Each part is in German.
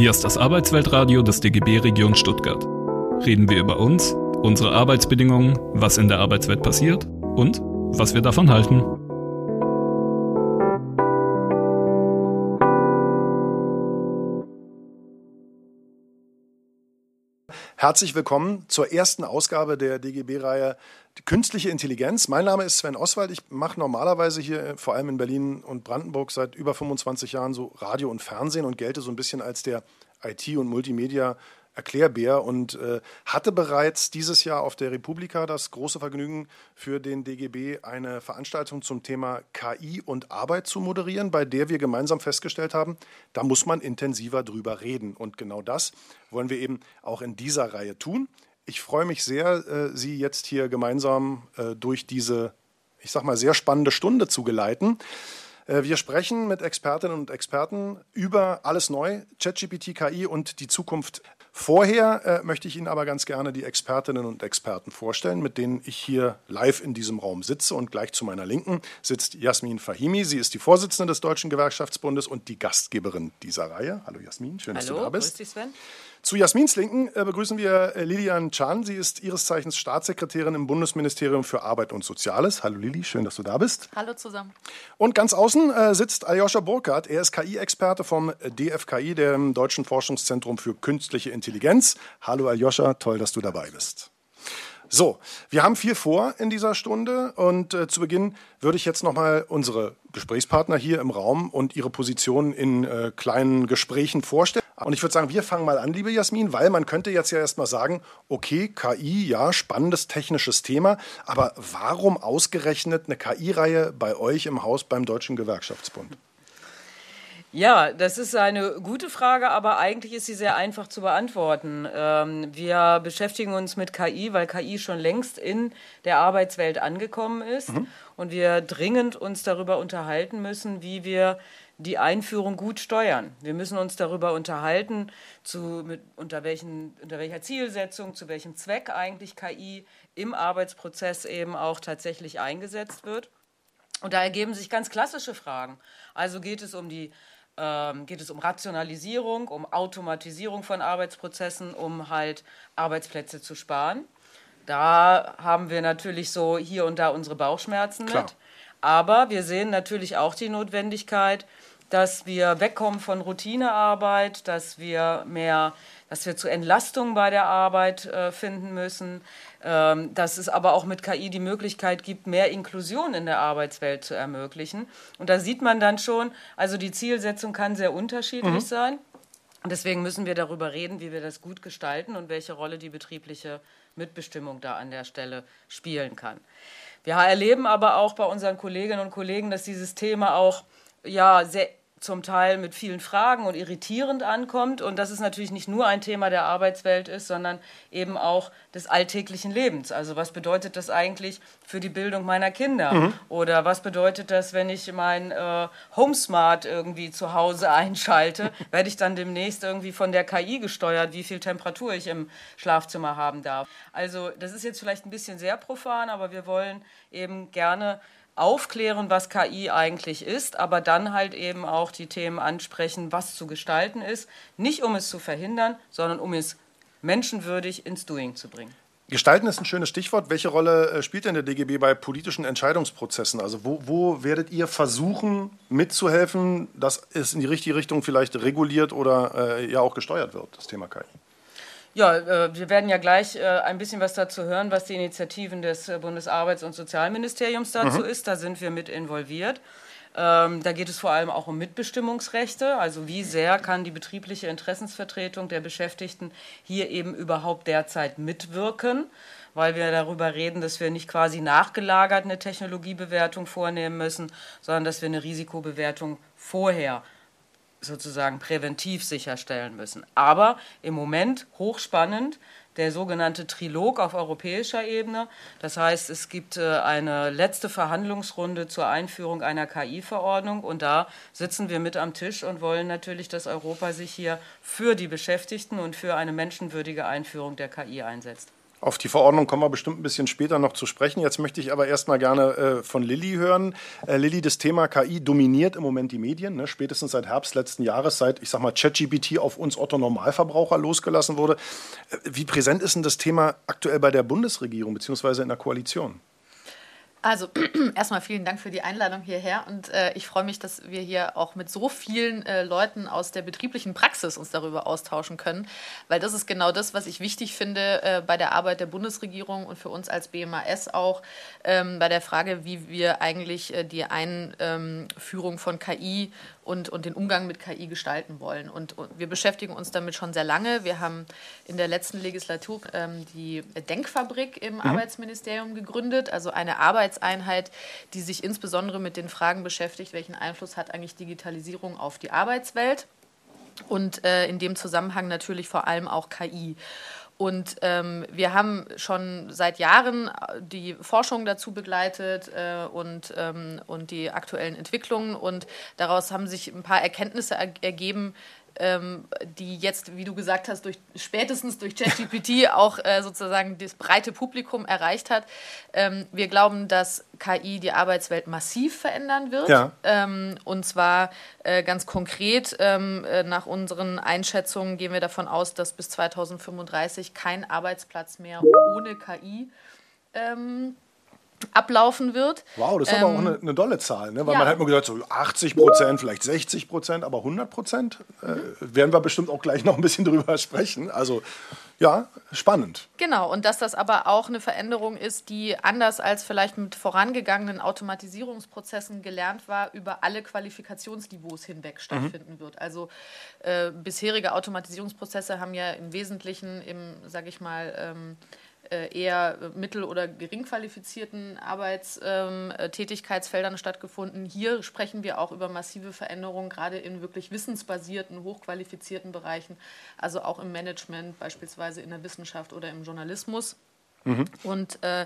Hier ist das Arbeitsweltradio des DGB Region Stuttgart. Reden wir über uns, unsere Arbeitsbedingungen, was in der Arbeitswelt passiert und was wir davon halten. Herzlich willkommen zur ersten Ausgabe der DGB-Reihe Künstliche Intelligenz. Mein Name ist Sven Oswald. Ich mache normalerweise hier vor allem in Berlin und Brandenburg seit über 25 Jahren so Radio und Fernsehen und gelte so ein bisschen als der IT- und Multimedia- Erklärbär und äh, hatte bereits dieses Jahr auf der Republika das große Vergnügen, für den DGB eine Veranstaltung zum Thema KI und Arbeit zu moderieren, bei der wir gemeinsam festgestellt haben, da muss man intensiver drüber reden. Und genau das wollen wir eben auch in dieser Reihe tun. Ich freue mich sehr, äh, Sie jetzt hier gemeinsam äh, durch diese, ich sag mal, sehr spannende Stunde zu geleiten. Äh, wir sprechen mit Expertinnen und Experten über alles neu, ChatGPT, KI und die Zukunft. Vorher äh, möchte ich Ihnen aber ganz gerne die Expertinnen und Experten vorstellen, mit denen ich hier live in diesem Raum sitze. Und gleich zu meiner Linken sitzt Jasmin Fahimi. Sie ist die Vorsitzende des Deutschen Gewerkschaftsbundes und die Gastgeberin dieser Reihe. Hallo Jasmin, schön, Hallo, dass du da bist. Grüß dich, Sven. Zu Jasmins Linken äh, begrüßen wir äh, Lilian Chan. Sie ist ihres Zeichens Staatssekretärin im Bundesministerium für Arbeit und Soziales. Hallo Lili, schön, dass du da bist. Hallo zusammen. Und ganz außen äh, sitzt Aljoscha Burkhardt. Er ist KI-Experte vom DFKI, dem Deutschen Forschungszentrum für Künstliche Intelligenz. Hallo Aljoscha, toll, dass du dabei bist. So, wir haben viel vor in dieser Stunde und äh, zu Beginn würde ich jetzt nochmal unsere Gesprächspartner hier im Raum und ihre Position in äh, kleinen Gesprächen vorstellen. Und ich würde sagen, wir fangen mal an, liebe Jasmin, weil man könnte jetzt ja erstmal sagen, okay, KI, ja, spannendes technisches Thema, aber warum ausgerechnet eine KI-Reihe bei euch im Haus beim Deutschen Gewerkschaftsbund? Ja, das ist eine gute Frage, aber eigentlich ist sie sehr einfach zu beantworten. Ähm, wir beschäftigen uns mit KI, weil KI schon längst in der Arbeitswelt angekommen ist mhm. und wir dringend uns darüber unterhalten müssen, wie wir die Einführung gut steuern. Wir müssen uns darüber unterhalten, zu, mit, unter, welchen, unter welcher Zielsetzung, zu welchem Zweck eigentlich KI im Arbeitsprozess eben auch tatsächlich eingesetzt wird. Und da ergeben sich ganz klassische Fragen. Also geht es um die ähm, geht es um Rationalisierung, um Automatisierung von Arbeitsprozessen, um halt Arbeitsplätze zu sparen. Da haben wir natürlich so hier und da unsere Bauchschmerzen Klar. mit. Aber wir sehen natürlich auch die Notwendigkeit, dass wir wegkommen von Routinearbeit, dass wir mehr, dass wir zu Entlastungen bei der Arbeit äh, finden müssen, ähm, dass es aber auch mit KI die Möglichkeit gibt, mehr Inklusion in der Arbeitswelt zu ermöglichen. Und da sieht man dann schon, also die Zielsetzung kann sehr unterschiedlich mhm. sein. Und deswegen müssen wir darüber reden, wie wir das gut gestalten und welche Rolle die betriebliche Mitbestimmung da an der Stelle spielen kann. Wir erleben aber auch bei unseren Kolleginnen und Kollegen, dass dieses Thema auch ja, sehr zum Teil mit vielen Fragen und irritierend ankommt und dass es natürlich nicht nur ein Thema der Arbeitswelt ist, sondern eben auch des alltäglichen Lebens. Also was bedeutet das eigentlich für die Bildung meiner Kinder? Mhm. Oder was bedeutet das, wenn ich mein äh, HomeSmart irgendwie zu Hause einschalte? Werde ich dann demnächst irgendwie von der KI gesteuert, wie viel Temperatur ich im Schlafzimmer haben darf? Also das ist jetzt vielleicht ein bisschen sehr profan, aber wir wollen eben gerne aufklären, was KI eigentlich ist, aber dann halt eben auch die Themen ansprechen, was zu gestalten ist. Nicht um es zu verhindern, sondern um es menschenwürdig ins Doing zu bringen. Gestalten ist ein schönes Stichwort. Welche Rolle äh, spielt denn der DGB bei politischen Entscheidungsprozessen? Also wo, wo, werdet ihr versuchen mitzuhelfen, dass es in die richtige Richtung vielleicht reguliert oder äh, ja auch gesteuert wird, das Thema KI? Ja, äh, wir werden ja gleich äh, ein bisschen was dazu hören, was die Initiativen des äh, Bundesarbeits- und Sozialministeriums dazu mhm. ist. Da sind wir mit involviert. Ähm, da geht es vor allem auch um Mitbestimmungsrechte, also wie sehr kann die betriebliche Interessensvertretung der Beschäftigten hier eben überhaupt derzeit mitwirken, weil wir darüber reden, dass wir nicht quasi nachgelagert eine Technologiebewertung vornehmen müssen, sondern dass wir eine Risikobewertung vorher sozusagen präventiv sicherstellen müssen. Aber im Moment hochspannend der sogenannte Trilog auf europäischer Ebene. Das heißt, es gibt äh, eine letzte Verhandlungsrunde zur Einführung einer KI-Verordnung und da sitzen wir mit am Tisch und wollen natürlich, dass Europa sich hier für die Beschäftigten und für eine menschenwürdige Einführung der KI einsetzt. Auf die Verordnung kommen wir bestimmt ein bisschen später noch zu sprechen. Jetzt möchte ich aber erstmal gerne äh, von Lilly hören. Äh, Lilly, das Thema KI dominiert im Moment die Medien. Ne? Spätestens seit Herbst letzten Jahres, seit, ich sag mal, ChatGPT auf uns Otto-Normalverbraucher losgelassen wurde. Äh, wie präsent ist denn das Thema aktuell bei der Bundesregierung bzw. in der Koalition? Also erstmal vielen Dank für die Einladung hierher und äh, ich freue mich, dass wir hier auch mit so vielen äh, Leuten aus der betrieblichen Praxis uns darüber austauschen können, weil das ist genau das, was ich wichtig finde äh, bei der Arbeit der Bundesregierung und für uns als BMAS auch ähm, bei der Frage, wie wir eigentlich äh, die Einführung von KI und, und den Umgang mit KI gestalten wollen. Und, und, wir beschäftigen uns damit schon sehr lange. Wir haben in der letzten Legislatur ähm, die Denkfabrik im mhm. Arbeitsministerium gegründet, also eine Arbeitseinheit, die sich insbesondere mit den Fragen beschäftigt, welchen Einfluss hat eigentlich Digitalisierung auf die Arbeitswelt und äh, in dem Zusammenhang natürlich vor allem auch KI. Und ähm, wir haben schon seit Jahren äh, die Forschung dazu begleitet äh, und, ähm, und die aktuellen Entwicklungen. Und daraus haben sich ein paar Erkenntnisse ergeben, ähm, die jetzt, wie du gesagt hast, durch, spätestens durch ChatGPT auch äh, sozusagen das breite Publikum erreicht hat. Ähm, wir glauben, dass KI die Arbeitswelt massiv verändern wird. Ja. Ähm, und zwar äh, ganz konkret, ähm, äh, nach unseren Einschätzungen gehen wir davon aus, dass bis 2035 kein Arbeitsplatz mehr ohne KI ähm, ablaufen wird. Wow, das ist ähm, aber auch ähm, eine, eine dolle Zahl, ne? weil ja. man hat immer gesagt, so 80 Prozent, vielleicht 60 Prozent, aber 100 Prozent äh, werden wir bestimmt auch gleich noch ein bisschen drüber sprechen. Also ja, spannend. Genau, und dass das aber auch eine Veränderung ist, die anders als vielleicht mit vorangegangenen Automatisierungsprozessen gelernt war, über alle Qualifikationsniveaus hinweg mhm. stattfinden mhm. wird. Also äh, bisherige Automatisierungsprozesse haben ja im Wesentlichen im, sage ich mal, ähm, äh, eher mittel- oder gering qualifizierten Arbeitstätigkeitsfeldern ähm, stattgefunden. Hier sprechen wir auch über massive Veränderungen, gerade in wirklich wissensbasierten, hochqualifizierten Bereichen, also auch im Management, beispielsweise in der Wissenschaft oder im Journalismus. Mhm. Und äh,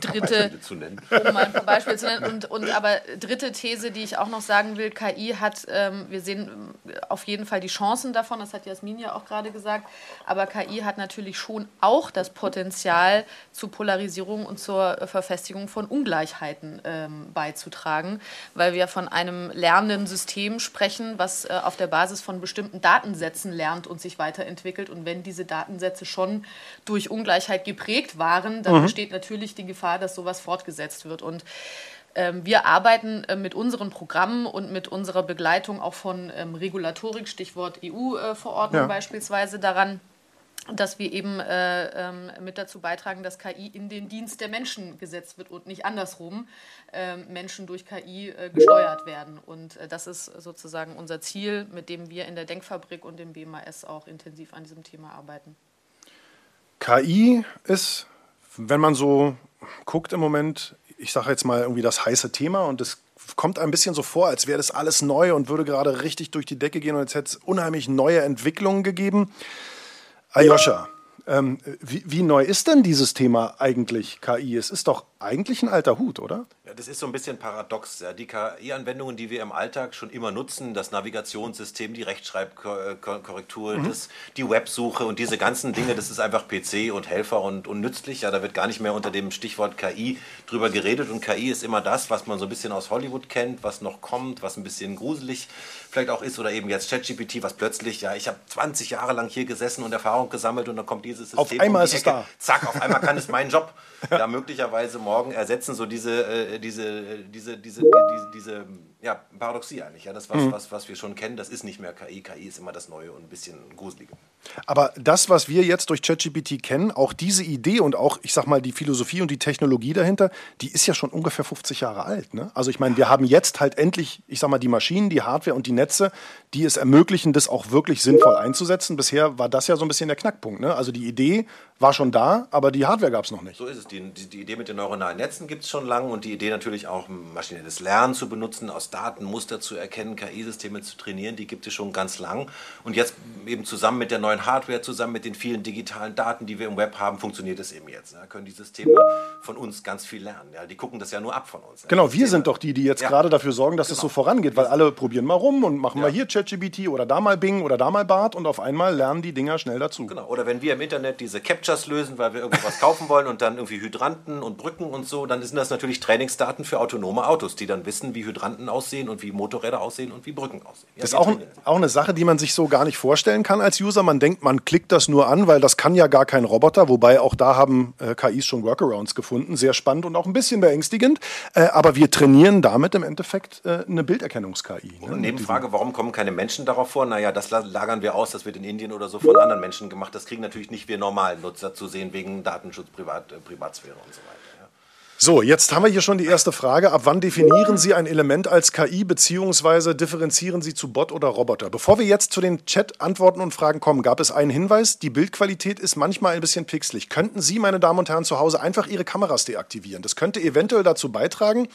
dritte, um mal ein Beispiel zu nennen, und, und aber dritte These, die ich auch noch sagen will, KI hat, ähm, wir sehen auf jeden Fall die Chancen davon, das hat Jasmin ja auch gerade gesagt, aber KI hat natürlich schon auch das Potenzial zu Polarisierung und zur Verfestigung von Ungleichheiten ähm, beizutragen, weil wir von einem lernenden System sprechen, was äh, auf der Basis von bestimmten Datensätzen lernt und sich weiterentwickelt. Und wenn diese Datensätze schon durch Ungleichheit geprägt waren, dann mhm. besteht natürlich die Gefahr, dass sowas fortgesetzt wird. Und ähm, wir arbeiten äh, mit unseren Programmen und mit unserer Begleitung auch von ähm, Regulatorik, Stichwort EU-Verordnung äh, ja. beispielsweise daran, dass wir eben äh, ähm, mit dazu beitragen, dass KI in den Dienst der Menschen gesetzt wird und nicht andersrum äh, Menschen durch KI äh, gesteuert werden. Und äh, das ist sozusagen unser Ziel, mit dem wir in der Denkfabrik und im BMAS auch intensiv an diesem Thema arbeiten. KI ist, wenn man so guckt im Moment, ich sage jetzt mal irgendwie das heiße Thema und es kommt ein bisschen so vor, als wäre das alles neu und würde gerade richtig durch die Decke gehen und jetzt hätte es unheimlich neue Entwicklungen gegeben. Ayosha, ähm, wie, wie, neu ist denn dieses Thema eigentlich KI? Es ist doch eigentlich ein alter Hut, oder? Ja, das ist so ein bisschen paradox. Ja. Die KI-Anwendungen, die wir im Alltag schon immer nutzen, das Navigationssystem, die Rechtschreibkorrektur, mhm. das, die Websuche und diese ganzen Dinge, das ist einfach PC und Helfer und, und nützlich. Ja, da wird gar nicht mehr unter dem Stichwort KI drüber geredet. Und KI ist immer das, was man so ein bisschen aus Hollywood kennt, was noch kommt, was ein bisschen gruselig vielleicht auch ist oder eben jetzt ChatGPT, was plötzlich, ja, ich habe 20 Jahre lang hier gesessen und Erfahrung gesammelt und dann kommt dieses System. Auf einmal um ist es da. Zack, auf einmal kann es meinen Job ja. möglicherweise morgen ersetzen, so diese, äh, diese, diese, diese, diese, diese ja, Paradoxie eigentlich. Ja, das, was, mhm. was, was wir schon kennen, das ist nicht mehr KI. KI ist immer das Neue und ein bisschen gruselige. Aber das, was wir jetzt durch ChatGPT kennen, auch diese Idee und auch, ich sag mal, die Philosophie und die Technologie dahinter, die ist ja schon ungefähr 50 Jahre alt. Ne? Also ich meine, wir haben jetzt halt endlich, ich sag mal, die Maschinen, die Hardware und die Netze, die es ermöglichen, das auch wirklich sinnvoll einzusetzen. Bisher war das ja so ein bisschen der Knackpunkt. Ne? Also die Idee war schon da, aber die Hardware gab es noch nicht. So ist es. Die, die, Idee mit den neuronalen Netzen gibt es schon lange und die Idee natürlich auch maschinelles Lernen zu benutzen, aus Daten Muster zu erkennen, KI-Systeme zu trainieren, die gibt es schon ganz lang. Und jetzt eben zusammen mit der neuen Hardware, zusammen mit den vielen digitalen Daten, die wir im Web haben, funktioniert es eben jetzt. Da können die Systeme von uns ganz viel lernen. Ja, die gucken das ja nur ab von uns. Genau, wir sind doch die, die jetzt ja. gerade dafür sorgen, dass genau. es so vorangeht, weil alle probieren mal rum und machen ja. mal hier ChatGPT oder da mal Bing oder da mal Bart und auf einmal lernen die Dinger schnell dazu. Genau, oder wenn wir im Internet diese Capture Captchas lösen, weil wir irgendwas kaufen wollen und dann irgendwie Hydranten und Brücken und so, dann sind das natürlich Trainingsdaten für autonome Autos, die dann wissen, wie Hydranten aussehen und wie Motorräder aussehen und wie Brücken aussehen. Ja, das ist auch, ein, auch eine Sache, die man sich so gar nicht vorstellen kann als User. Man denkt, man klickt das nur an, weil das kann ja gar kein Roboter, wobei auch da haben äh, KIs schon Workarounds gefunden. Sehr spannend und auch ein bisschen beängstigend. Äh, aber wir trainieren damit im Endeffekt äh, eine Bilderkennungs-KI. Ne? Und Nebenfrage, warum kommen keine Menschen darauf vor? Naja, das lagern wir aus, das wird in Indien oder so von anderen Menschen gemacht. Das kriegen natürlich nicht wir normalen Nutzer zu sehen, wegen Datenschutz, Privat, äh, Privatsphäre und so weiter. So, jetzt haben wir hier schon die erste Frage. Ab wann definieren Sie ein Element als KI beziehungsweise differenzieren Sie zu Bot oder Roboter? Bevor wir jetzt zu den Chat-Antworten und Fragen kommen, gab es einen Hinweis. Die Bildqualität ist manchmal ein bisschen pixelig. Könnten Sie, meine Damen und Herren, zu Hause einfach Ihre Kameras deaktivieren? Das könnte eventuell dazu beitragen,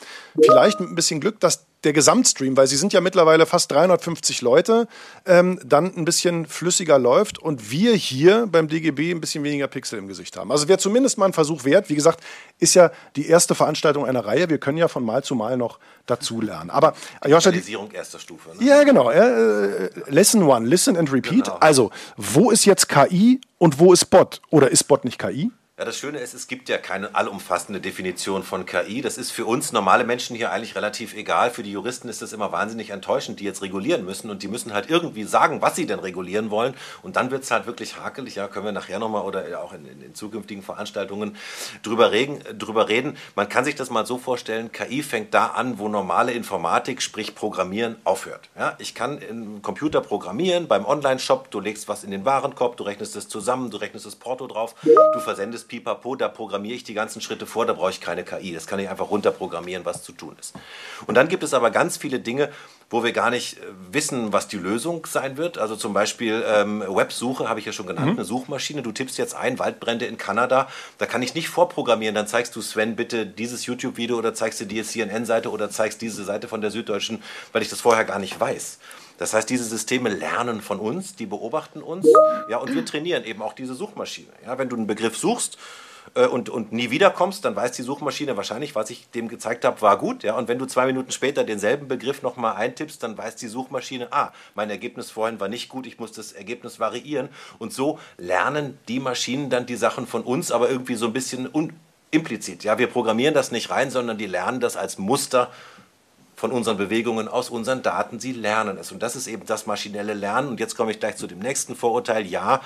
vielleicht mit ein bisschen Glück, dass der Gesamtstream, weil sie sind ja mittlerweile fast 350 Leute, ähm, dann ein bisschen flüssiger läuft und wir hier beim DGB ein bisschen weniger Pixel im Gesicht haben. Also wäre zumindest mal ein Versuch wert. Wie gesagt, ist ja die erste Veranstaltung einer Reihe. Wir können ja von Mal zu Mal noch dazulernen. Aber Joscha, die erster Stufe. Ne? Ja, genau. Äh, lesson one, listen and repeat. Genau. Also, wo ist jetzt KI und wo ist Bot? Oder ist Bot nicht KI? Ja, das Schöne ist, es gibt ja keine allumfassende Definition von KI. Das ist für uns normale Menschen hier eigentlich relativ egal. Für die Juristen ist das immer wahnsinnig enttäuschend, die jetzt regulieren müssen. Und die müssen halt irgendwie sagen, was sie denn regulieren wollen. Und dann wird es halt wirklich hakelig. Ja, können wir nachher nochmal oder auch in, in, in, zukünftigen Veranstaltungen drüber reden, drüber reden. Man kann sich das mal so vorstellen, KI fängt da an, wo normale Informatik, sprich Programmieren, aufhört. Ja, ich kann im Computer programmieren, beim Online-Shop, du legst was in den Warenkorb, du rechnest es zusammen, du rechnest das Porto drauf, du versendest alles pipapo, da programmiere ich die ganzen Schritte vor, da brauche ich keine KI. Das kann ich einfach runterprogrammieren, was zu tun ist. Und dann gibt es aber ganz viele Dinge, wo wir gar nicht äh, wissen, was die Lösung sein wird. Also zum Beispiel ähm, Websuche habe ich ja schon genannt, mhm. eine Suchmaschine. Du tippst jetzt ein, Waldbrände in Kanada. Da kann ich nicht vorprogrammieren. Dann zeigst du Sven bitte dieses YouTube-Video oder zeigst du die CNN-Seite oder zeigst diese Seite von der Süddeutschen, weil ich das vorher gar nicht weiß. Das heißt, diese Systeme lernen von uns, die beobachten uns, ja, und wir trainieren eben auch diese Suchmaschine. Ja, wenn du einen Begriff suchst, äh, und, und nie wiederkommst, dann weiß die Suchmaschine wahrscheinlich, was ich dem gezeigt habe, war gut. Ja? Und wenn du zwei Minuten später denselben Begriff nochmal eintippst, dann weiß die Suchmaschine, ah, mein Ergebnis vorhin war nicht gut, ich muss das Ergebnis variieren. Und so lernen die Maschinen dann die Sachen von uns, aber irgendwie so ein bisschen implizit. Ja? Wir programmieren das nicht rein, sondern die lernen das als Muster von unseren Bewegungen, aus unseren Daten. Sie lernen es. Und das ist eben das maschinelle Lernen. Und jetzt komme ich gleich zu dem nächsten Vorurteil. Ja,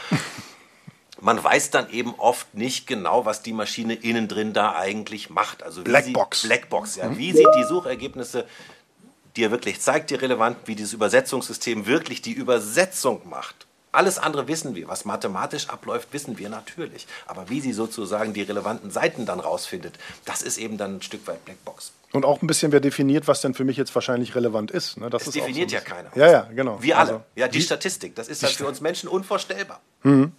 man weiß dann eben oft nicht genau, was die Maschine innen drin da eigentlich macht. Also Blackbox. Blackbox, ja. Mhm. Wie sie die Suchergebnisse dir wirklich zeigt, dir relevant, wie dieses Übersetzungssystem wirklich die Übersetzung macht. Alles andere wissen wir. Was mathematisch abläuft, wissen wir natürlich. Aber wie sie sozusagen die relevanten Seiten dann rausfindet, das ist eben dann ein Stück weit Blackbox. Und auch ein bisschen, wer definiert, was denn für mich jetzt wahrscheinlich relevant ist. Ne? Das, das definiert so ja keiner. Ja, ja, genau. Wir alle. Also, ja, die Statistik. Das ist halt für uns Menschen unvorstellbar. Mhm.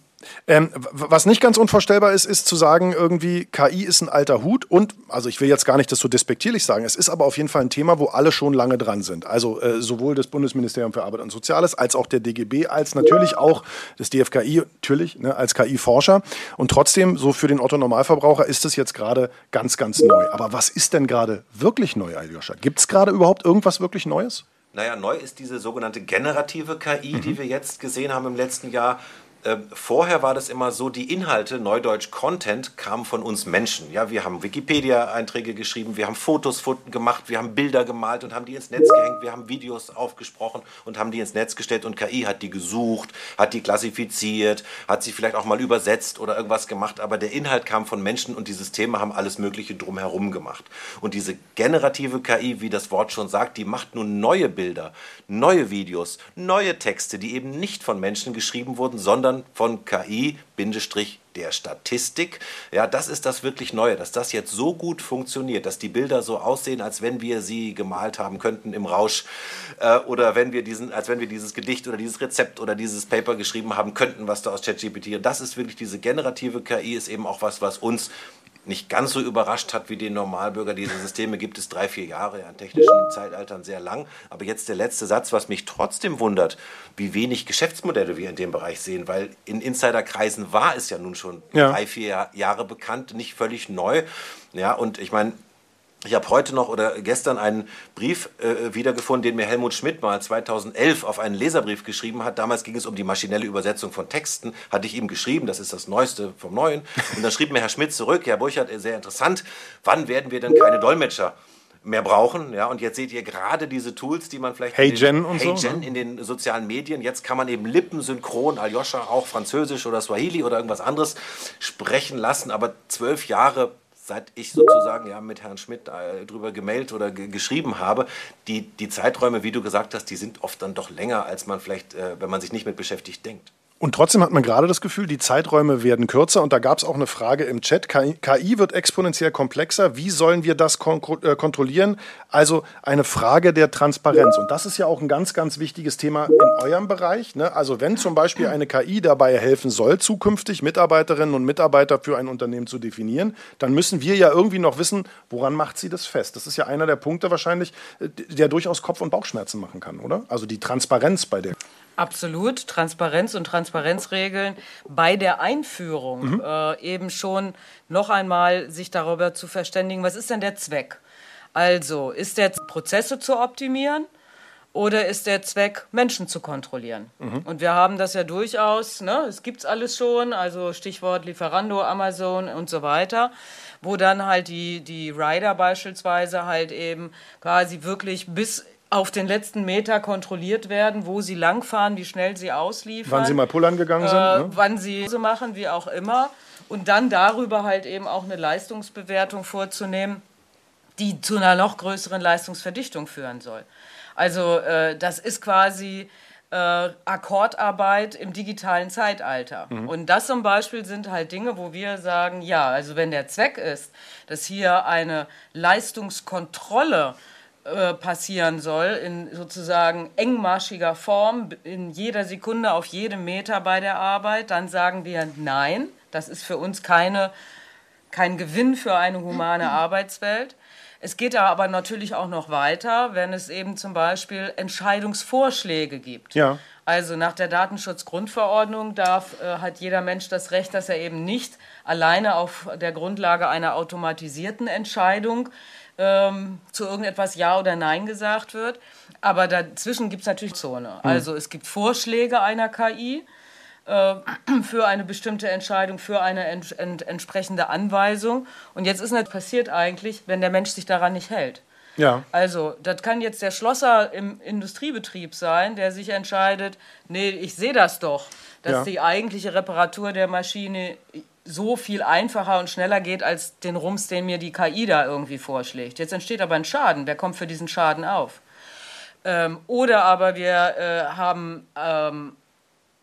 Ähm, was nicht ganz unvorstellbar ist, ist zu sagen, irgendwie KI ist ein alter Hut und, also ich will jetzt gar nicht das so despektierlich sagen, es ist aber auf jeden Fall ein Thema, wo alle schon lange dran sind. Also äh, sowohl das Bundesministerium für Arbeit und Soziales als auch der DGB, als natürlich auch das DFKI, natürlich, ne, als KI-Forscher. Und trotzdem, so für den Otto-Normalverbraucher ist es jetzt gerade ganz, ganz neu. Aber was ist denn gerade wirklich neu, Aljoscha? Gibt es gerade überhaupt irgendwas wirklich Neues? Naja, neu ist diese sogenannte generative KI, mhm. die wir jetzt gesehen haben im letzten Jahr. Ähm, vorher war das immer so, die Inhalte, Neudeutsch Content, kamen von uns Menschen. Ja, wir haben Wikipedia-Einträge geschrieben, wir haben Fotos gemacht, wir haben Bilder gemalt und haben die ins Netz gehängt, wir haben Videos aufgesprochen und haben die ins Netz gestellt und KI hat die gesucht, hat die klassifiziert, hat sie vielleicht auch mal übersetzt oder irgendwas gemacht, aber der Inhalt kam von Menschen und die Systeme haben alles Mögliche drumherum gemacht. Und diese generative KI, wie das Wort schon sagt, die macht nun neue Bilder, neue Videos, neue Texte, die eben nicht von Menschen geschrieben wurden, sondern sondern von KI, der Statistik. Ja, das ist das wirklich Neue, dass das jetzt so gut funktioniert, dass die Bilder so aussehen, als wenn wir sie gemalt haben könnten im Rausch äh, oder wenn wir diesen, als wenn wir dieses Gedicht oder dieses Rezept oder dieses Paper geschrieben haben könnten, was da aus ChatGPT. Das ist wirklich diese generative KI, ist eben auch was, was uns nicht ganz so überrascht hat wie den Normalbürger. Diese Systeme gibt es drei, vier Jahre, an technischen Zeitaltern sehr lang. Aber jetzt der letzte Satz, was mich trotzdem wundert, wie wenig Geschäftsmodelle wir in dem Bereich sehen, weil in Insiderkreisen war es ja nun schon ja. drei, vier Jahre bekannt, nicht völlig neu. Ja, und ich meine, Ich habe heute noch oder gestern einen Brief äh, wiedergefunden, den mir Helmut Schmidt mal 2011 auf einen Leserbrief geschrieben hat. Damals ging es um die maschinelle Übersetzung von Texten. Hatte ich ihm geschrieben, das ist das Neueste vom Neuen. Und dann schrieb mir Herr Schmidt zurück, Herr Burchardt, sehr interessant, wann werden wir denn keine Dolmetscher mehr brauchen. Ja, und jetzt seht ihr gerade diese Tools, die man vielleicht Hey in den, Gen und hey so, Gen ne? in den sozialen Medien. Jetzt kann man eben lippensynchron, Aljoscha auch Französisch oder Swahili oder irgendwas anderes sprechen lassen. Aber zwölf Jahre seit ich sozusagen ja mit Herrn Schmidt äh, drüber gemailt oder ge geschrieben habe, die, die Zeiträume, wie du gesagt hast, die sind oft dann doch länger, als man vielleicht, äh, wenn man sich nicht mit beschäftigt, denkt. Und trotzdem hat man gerade das Gefühl, die Zeiträume werden kürzer. Und da gab es auch eine Frage im Chat. KI, wird exponentiell komplexer. Wie sollen wir das kon äh, kontrollieren? Also eine Frage der Transparenz. Und das ist ja auch ein ganz, ganz wichtiges Thema in eurem Bereich. Ne? Also wenn zum Beispiel eine KI dabei helfen soll, zukünftig Mitarbeiterinnen und Mitarbeiter für ein Unternehmen zu definieren, dann müssen wir ja irgendwie noch wissen, woran macht sie das fest? Das ist ja einer der Punkte wahrscheinlich, äh, der durchaus Kopf- und Bauchschmerzen machen kann, oder? Also die Transparenz bei der. Absolut. Transparenz und Transparenzregeln bei der Einführung äh, eben schon noch einmal sich darüber zu verständigen, was ist denn der Zweck? Also, ist der Z- Prozesse zu optimieren oder ist der Zweck, Menschen zu kontrollieren? Und wir haben das ja durchaus, ne, es gibt's alles schon, also Stichwort Lieferando, Amazon und so weiter, wo dann halt die, die Rider beispielsweise halt eben quasi wirklich bis auf den letzten Meter kontrolliert werden, wo sie langfahren, wie schnell sie ausliefern. Wann sie mal pullern gegangen sind. Äh, Ne? wann sie so machen, wie auch immer. Und dann darüber halt eben auch eine Leistungsbewertung vorzunehmen, die zu einer noch größeren Leistungsverdichtung führen soll. Also äh, das ist quasi äh, Akkordarbeit im digitalen Zeitalter. Und das zum Beispiel sind halt Dinge, wo wir sagen, ja, also wenn der Zweck ist, dass hier eine Leistungskontrolle äh, passieren soll, in sozusagen engmaschiger Form, in jeder Sekunde, auf jedem Meter bei der Arbeit, dann sagen wir nein, das ist für uns keine, kein Gewinn für eine humane Arbeitswelt. Es geht da aber natürlich auch noch weiter, wenn es eben zum Beispiel Entscheidungsvorschläge gibt. Ja. Also nach der Datenschutzgrundverordnung darf, äh, hat jeder Mensch das Recht, dass er eben nicht alleine auf der Grundlage einer automatisierten Entscheidung ähm, zu irgendetwas Ja oder Nein gesagt wird. Aber dazwischen gibt es natürlich Zone. Also es gibt Vorschläge einer KI äh, für eine bestimmte Entscheidung, für eine ents ent entsprechende Anweisung. Und jetzt ist nicht passiert eigentlich, wenn der Mensch sich daran nicht hält. Ja. Also, das kann jetzt der Schlosser im Industriebetrieb sein, der sich entscheidet, nee, ich sehe das doch, dass Ja. die eigentliche Reparatur der Maschine so viel einfacher und schneller geht als den Rums, den mir die KI da irgendwie vorschlägt. Jetzt entsteht aber ein Schaden. Wer kommt für diesen Schaden auf? Ähm, oder aber wir äh, haben ähm,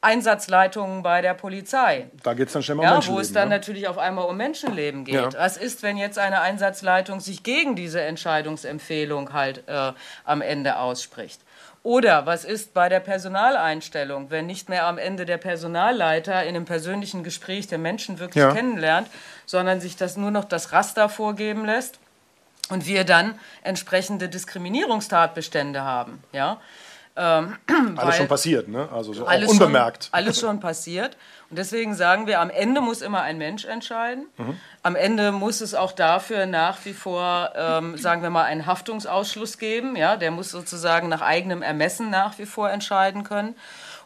Einsatzleitungen bei der Polizei. Da geht es dann schnell mal um Ja, Menschenleben. wo es dann ne? natürlich auf einmal um Menschenleben geht. Ja. Was ist, wenn jetzt eine Einsatzleitung sich gegen diese Entscheidungsempfehlung halt äh, am Ende ausspricht? Oder was ist bei der Personaleinstellung, wenn nicht mehr am Ende der Personalleiter in einem persönlichen Gespräch den Menschen wirklich Ja. kennenlernt, sondern sich das nur noch das Raster vorgeben lässt und wir dann entsprechende Diskriminierungstatbestände haben, ja? Alles weil- schon passiert, ne? Also so alles unbemerkt. Schon, alles schon passiert. Und deswegen sagen wir, am Ende muss immer ein Mensch entscheiden. Am Ende muss es auch dafür nach wie vor, ähm, sagen wir mal, einen Haftungsausschluss geben. Ja, der muss sozusagen nach eigenem Ermessen nach wie vor entscheiden können.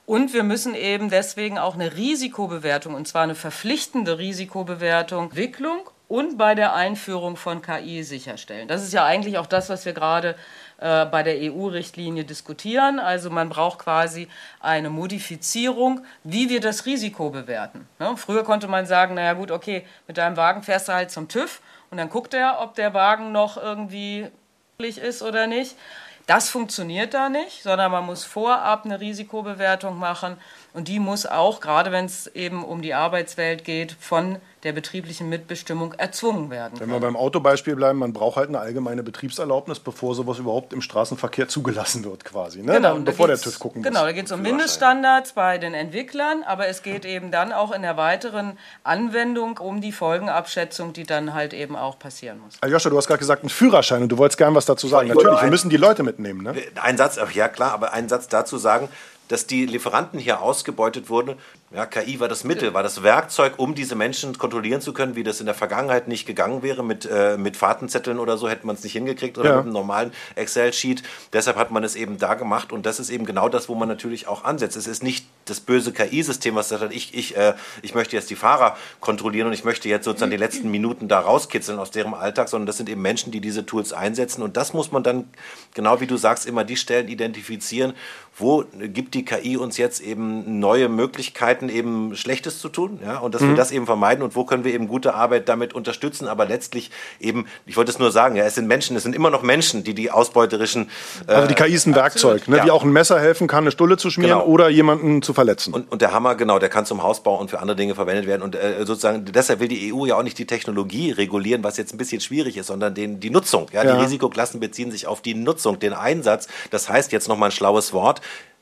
Und wir müssen eben deswegen auch eine Risikobewertung, und zwar eine verpflichtende Risikobewertung, Entwicklung und bei der Einführung von KI sicherstellen. Das ist ja eigentlich auch das, was wir gerade äh, bei der EU-Richtlinie diskutieren. Also man braucht quasi eine Modifizierung, wie wir das Risiko bewerten. Ne? Früher konnte man sagen, naja gut, okay, mit deinem Wagen fährst du halt zum TÜV und dann guckt er, ob der Wagen noch irgendwie ist oder nicht. Das funktioniert da nicht, sondern man muss vorab eine Risikobewertung machen und die muss auch, gerade wenn es eben um die Arbeitswelt geht, von der betrieblichen Mitbestimmung erzwungen werden. Wenn wir beim Autobeispiel bleiben, man braucht halt eine allgemeine Betriebserlaubnis, bevor sowas überhaupt im Straßenverkehr zugelassen wird, quasi. Ne? Genau, und da bevor der TÜV gucken Genau, muss. da geht es um Mindeststandards bei den Entwicklern, aber es geht eben dann auch in der weiteren Anwendung um die Folgenabschätzung, die dann halt eben auch passieren muss. Aljoscha, du hast gerade gesagt, ein Führerschein und du wolltst gern was dazu sagen. Natürlich, wir müssen die Leute mitnehmen. Ne? Ein Satz, ja klar, aber einen Satz dazu sagen, dass die Lieferanten hier ausgebeutet wurden. Ja, KI war das Mittel, war das Werkzeug, um diese Menschen kontrollieren zu können, wie das in der Vergangenheit nicht gegangen wäre. Mit, äh, mit Fahrtenzetteln oder so hätte man es nicht hingekriegt oder ja. mit einem normalen Excel-Sheet. Deshalb hat man es eben da gemacht und das ist eben genau das, wo man natürlich auch ansetzt. Es ist nicht das böse KI-System, was sagt, ich, ich, äh, ich möchte jetzt die Fahrer kontrollieren und ich möchte jetzt sozusagen die letzten Minuten da rauskitzeln aus deren Alltag, sondern das sind eben Menschen, die diese Tools einsetzen und das muss man dann, genau wie du sagst, immer die Stellen identifizieren, wo gibt die KI uns jetzt eben neue Möglichkeiten, eben Schlechtes zu tun, ja, und dass mhm. wir das eben vermeiden und wo können wir eben gute Arbeit damit unterstützen, aber letztlich eben, ich wollte es nur sagen, ja, es sind Menschen, es sind immer noch Menschen, die die ausbeuterischen... Äh, also die KI ist ein Werkzeug, ne, ja. die auch ein Messer helfen kann, eine Stulle zu schmieren genau. oder jemanden zu verletzen. Und, und der Hammer, genau, der kann zum Hausbau und für andere Dinge verwendet werden und äh, sozusagen, deshalb will die EU ja auch nicht die Technologie regulieren, was jetzt ein bisschen schwierig ist, sondern den, die Nutzung, ja, ja. die Risikoklassen beziehen sich auf die Nutzung, den Einsatz, das heißt jetzt nochmal ein schlaues Wort,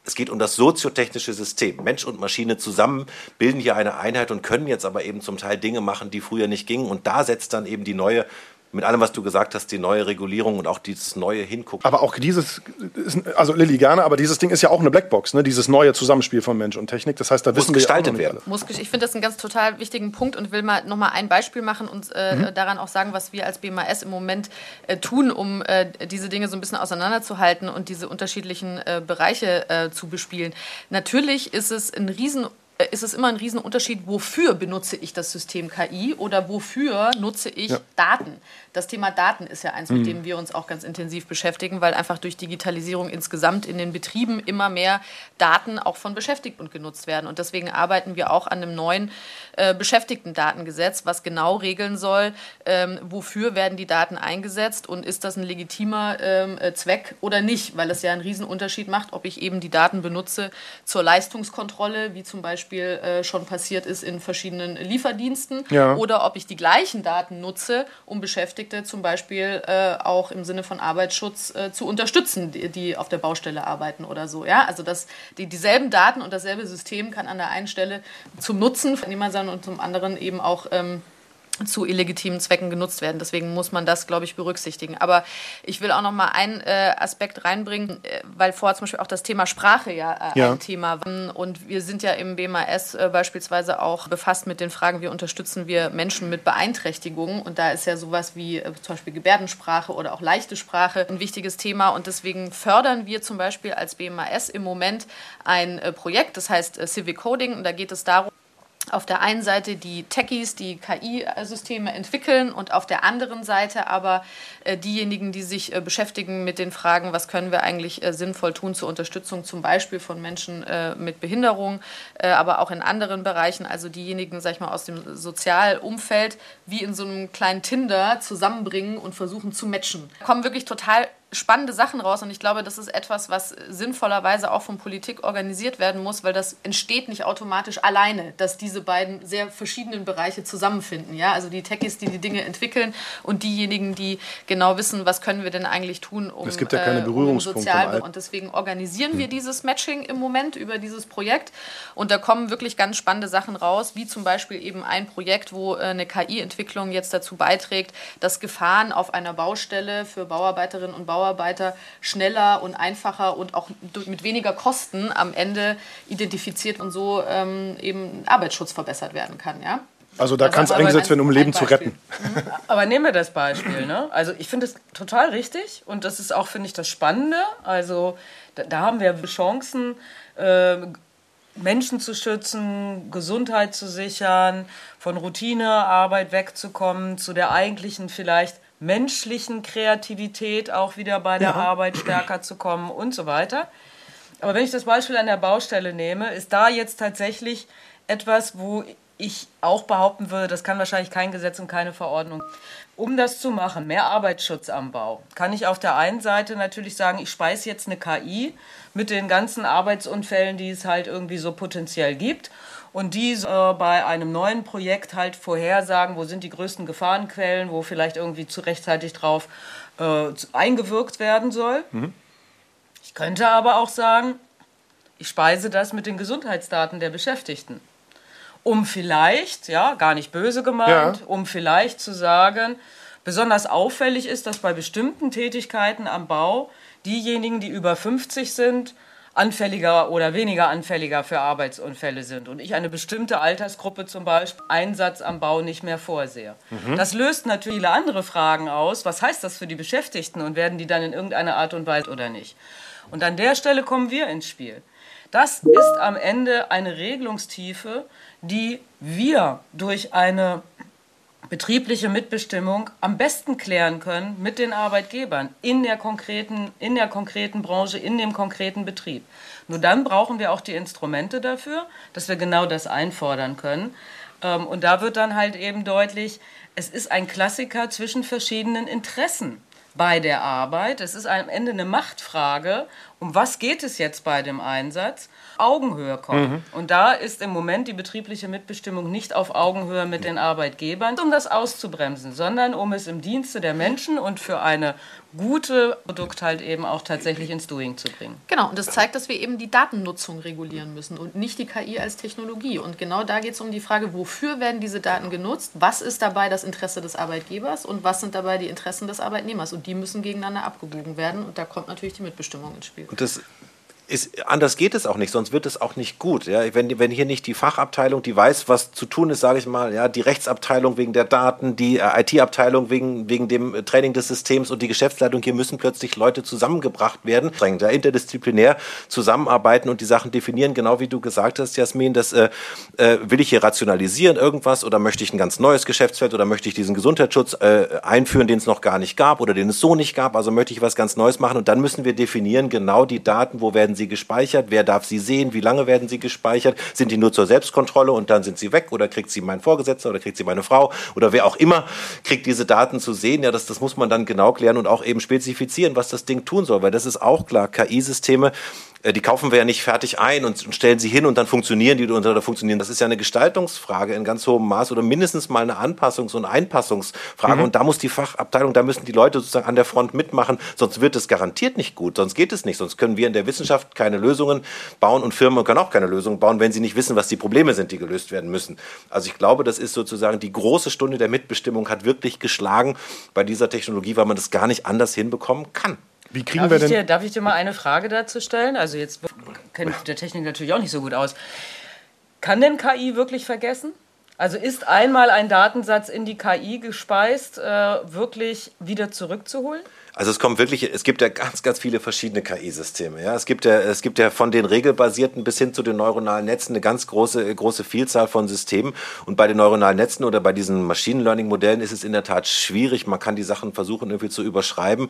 es geht um das soziotechnische System. Mensch und Maschine zusammen bilden hier eine Einheit und können jetzt aber eben zum Teil Dinge machen, die früher nicht gingen. Und da setzt dann eben die neue mit allem, was du gesagt hast, die neue Regulierung und auch dieses neue Hingucken. Aber auch dieses, also Lilly gerne, aber dieses Ding ist ja auch eine Blackbox, ne? dieses neue Zusammenspiel von Mensch und Technik. Das heißt, da Muss wissen gestaltet wir werden. Muss, ich finde das einen ganz total wichtigen Punkt und will mal nochmal ein Beispiel machen und äh, mhm. daran auch sagen, was wir als BMAS im Moment äh, tun, um äh, diese Dinge so ein bisschen auseinanderzuhalten und diese unterschiedlichen äh, Bereiche äh, zu bespielen. Natürlich ist es ein riesen äh, ist es immer ein Riesenunterschied, wofür benutze ich das System KI oder wofür nutze ich ja. Daten. Das Thema Daten ist ja eins, mit mhm. dem wir uns auch ganz intensiv beschäftigen, weil einfach durch Digitalisierung insgesamt in den Betrieben immer mehr Daten auch von Beschäftigten genutzt werden. Und deswegen arbeiten wir auch an einem neuen äh, Beschäftigtendatengesetz, was genau regeln soll, ähm, wofür werden die Daten eingesetzt und ist das ein legitimer ähm, äh, Zweck oder nicht, weil es ja einen Riesenunterschied macht, ob ich eben die Daten benutze zur Leistungskontrolle, wie zum Beispiel äh, schon passiert ist in verschiedenen Lieferdiensten, ja. oder ob ich die gleichen Daten nutze, um Beschäftigte zum Beispiel äh, auch im Sinne von Arbeitsschutz äh, zu unterstützen, die, die, auf der Baustelle arbeiten oder so. Ja? Also dass die, dieselben Daten und dasselbe System kann an der einen Stelle zum Nutzen von jemandem und zum anderen eben auch ähm, zu illegitimen Zwecken genutzt werden. Deswegen muss man das, glaube ich, berücksichtigen. Aber ich will auch noch mal einen äh, Aspekt reinbringen, äh, weil vorher zum Beispiel auch das Thema Sprache ja, äh, ja. ein Thema war. Und wir sind ja im BMAS äh, beispielsweise auch befasst mit den Fragen, wie unterstützen wir Menschen mit Beeinträchtigungen. Und da ist ja sowas wie äh, zum Beispiel Gebärdensprache oder auch leichte Sprache ein wichtiges Thema. Und deswegen fördern wir zum Beispiel als BMAS im Moment ein äh, Projekt, das heißt Civic Coding. Und da geht es darum, auf der einen Seite die Techies, die KI-Systeme entwickeln und auf der anderen Seite aber äh, diejenigen, die sich äh, beschäftigen mit den Fragen, was können wir eigentlich äh, sinnvoll tun zur Unterstützung zum Beispiel von Menschen mit Behinderung, aber auch in anderen Bereichen, also diejenigen, sag ich mal, aus dem Sozialumfeld, wie in so einem kleinen Tinder zusammenbringen und versuchen zu matchen. Da kommen wirklich total spannende Sachen raus und ich glaube, das ist etwas, was sinnvollerweise auch von Politik organisiert werden muss, weil das entsteht nicht automatisch alleine, dass diese beiden sehr verschiedenen Bereiche zusammenfinden. Ja? Also die Techies, die die Dinge entwickeln und diejenigen, die genau wissen, was können wir denn eigentlich tun, um, es gibt ja keine Berührungspunkte um und deswegen organisieren hm. wir dieses Matching im Moment über dieses Projekt und da kommen wirklich ganz spannende Sachen raus, wie zum Beispiel eben ein Projekt, wo äh, eine KI-Entwicklung jetzt dazu beiträgt, dass Gefahren auf einer Baustelle für Bauarbeiterinnen und Bauarbeiter Bauarbeiter schneller und einfacher und auch mit weniger Kosten am Ende identifiziert und so ähm, eben Arbeitsschutz verbessert werden kann. Ja? Also da also kann es eingesetzt werden, um Leben zu retten. Mhm. Aber nehmen wir das Beispiel. Ne? Also ich finde es total richtig und das ist auch, finde ich, das Spannende. Also da, da haben wir Chancen, äh, Menschen zu schützen, Gesundheit zu sichern, von Routinearbeit wegzukommen, zu der eigentlichen vielleicht menschlichen Kreativität auch wieder bei der ja. Arbeit stärker zu kommen und so weiter. Aber wenn ich das Beispiel an der Baustelle nehme, ist da jetzt tatsächlich etwas, wo ich auch behaupten würde, das kann wahrscheinlich kein Gesetz und keine Verordnung. Um das zu machen, mehr Arbeitsschutz am Bau, kann ich auf der einen Seite natürlich sagen, ich speise jetzt eine KI mit den ganzen Arbeitsunfällen, die es halt irgendwie so potenziell gibt und die äh, bei einem neuen Projekt halt vorhersagen, wo sind die größten Gefahrenquellen, wo vielleicht irgendwie zu rechtzeitig drauf äh, eingewirkt werden soll. Mhm. Ich könnte aber auch sagen, ich speise das mit den Gesundheitsdaten der Beschäftigten. Um vielleicht, ja, gar nicht böse gemeint, ja. um vielleicht zu sagen, besonders auffällig ist, dass bei bestimmten Tätigkeiten am Bau diejenigen, die über 50 sind, anfälliger oder weniger anfälliger für Arbeitsunfälle sind und ich eine bestimmte Altersgruppe zum Beispiel Einsatz am Bau nicht mehr vorsehe. Mhm. Das löst natürlich viele andere Fragen aus. Was heißt das für die Beschäftigten und werden die dann in irgendeiner Art und Weise oder nicht? Und an der Stelle kommen wir ins Spiel. Das ist am Ende eine Regelungstiefe, die wir durch eine betriebliche Mitbestimmung am besten klären können mit den Arbeitgebern in der konkreten, in der konkreten Branche, in dem konkreten Betrieb. Nur dann brauchen wir auch die Instrumente dafür, dass wir genau das einfordern können. Ähm, und da wird dann halt eben deutlich, es ist ein Klassiker zwischen verschiedenen Interessen bei der Arbeit. Es ist am Ende eine Machtfrage, um was geht es jetzt bei dem Einsatz. Augenhöhe kommen. Mhm. Und da ist im Moment die betriebliche Mitbestimmung nicht auf Augenhöhe mit den Arbeitgebern, um das auszubremsen, sondern um es im Dienste der Menschen und für eine gute Produkt halt eben auch tatsächlich ins Doing zu bringen. Genau, und das zeigt, dass wir eben die Datennutzung regulieren müssen und nicht die KI als Technologie. Und genau da geht es um die Frage, wofür werden diese Daten genutzt, was ist dabei das Interesse des Arbeitgebers und was sind dabei die Interessen des Arbeitnehmers. Und die müssen gegeneinander abgewogen werden und da kommt natürlich die Mitbestimmung ins Spiel. Und das ist, anders geht es auch nicht, sonst wird es auch nicht gut. Ja? Wenn, wenn hier nicht die Fachabteilung, die weiß, was zu tun ist, sage ich mal, ja, die Rechtsabteilung wegen der Daten, die äh, IT-Abteilung wegen, wegen dem äh, Training des Systems und die Geschäftsleitung, hier müssen plötzlich Leute zusammengebracht werden, ja, interdisziplinär zusammenarbeiten und die Sachen definieren, genau wie du gesagt hast, Jasmin, das äh, äh, will ich hier rationalisieren, irgendwas, oder möchte ich ein ganz neues Geschäftsfeld oder möchte ich diesen Gesundheitsschutz äh, einführen, den es noch gar nicht gab oder den es so nicht gab, also möchte ich was ganz Neues machen und dann müssen wir definieren, genau die Daten, wo werden sie gespeichert? Wer darf sie sehen? Wie lange werden sie gespeichert? Sind die nur zur Selbstkontrolle und dann sind sie weg? Oder kriegt sie mein Vorgesetzter oder kriegt sie meine Frau? Oder wer auch immer kriegt diese Daten zu sehen? Ja, das, das muss man dann genau klären und auch eben spezifizieren, was das Ding tun soll. Weil das ist auch klar, KI-Systeme äh, die kaufen wir ja nicht fertig ein und stellen sie hin und dann funktionieren die oder funktionieren. Das ist ja eine Gestaltungsfrage in ganz hohem Maß oder mindestens mal eine Anpassungs- und Einpassungsfrage. Mhm. Und da muss die Fachabteilung, da müssen die Leute sozusagen an der Front mitmachen, sonst wird es garantiert nicht gut, sonst geht es nicht, sonst können wir in der Wissenschaft keine Lösungen bauen und Firmen können auch keine Lösungen bauen, wenn sie nicht wissen, was die Probleme sind, die gelöst werden müssen. Also ich glaube, das ist sozusagen die große Stunde der Mitbestimmung hat wirklich geschlagen bei dieser Technologie, weil man das gar nicht anders hinbekommen kann. Wie kriegen darf wir denn. Dir, darf ich dir mal eine Frage dazu stellen? Also, jetzt kenne ich der Technik natürlich auch nicht so gut aus. Kann denn KI wirklich vergessen? Also ist einmal ein Datensatz in die KI gespeist, äh, wirklich wieder zurückzuholen? Also es kommt wirklich, es gibt ja ganz, ganz viele verschiedene KI-Systeme. Ja, es gibt ja, es gibt ja von den regelbasierten bis hin zu den neuronalen Netzen eine ganz große, große Vielzahl von Systemen. Und bei den neuronalen Netzen oder bei diesen Machine Learning-Modellen ist es in der Tat schwierig. Man kann die Sachen versuchen irgendwie zu überschreiben.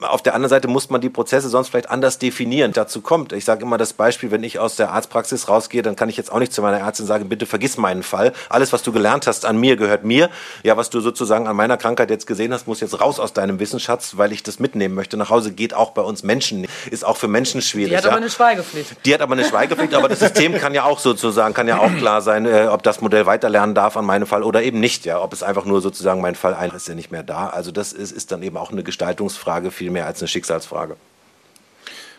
Auf der anderen Seite muss man die Prozesse sonst vielleicht anders definieren. Dazu kommt, ich sage immer das Beispiel, wenn ich aus der Arztpraxis rausgehe, dann kann ich jetzt auch nicht zu meiner Ärztin sagen, bitte vergiss meinen Fall. Alles, was du gelernt hast an mir, gehört mir. Ja, was du sozusagen an meiner Krankheit jetzt gesehen hast, muss jetzt raus aus deinem Wissensschatz, weil ich das mitnehmen möchte nach Hause, geht auch bei uns Menschen nicht. Ist auch für Menschen schwierig. Die hat ja. aber eine Schweigepflicht. Die hat aber eine Schweigepflicht, aber das System kann ja auch sozusagen, kann ja auch klar sein, äh, ob das Modell weiterlernen darf an meinem Fall oder eben nicht. Ja, ob es einfach nur sozusagen mein Fall ein ist ja nicht mehr da. Also das ist, ist dann eben auch eine Gestaltungsfrage viel mehr als eine Schicksalsfrage.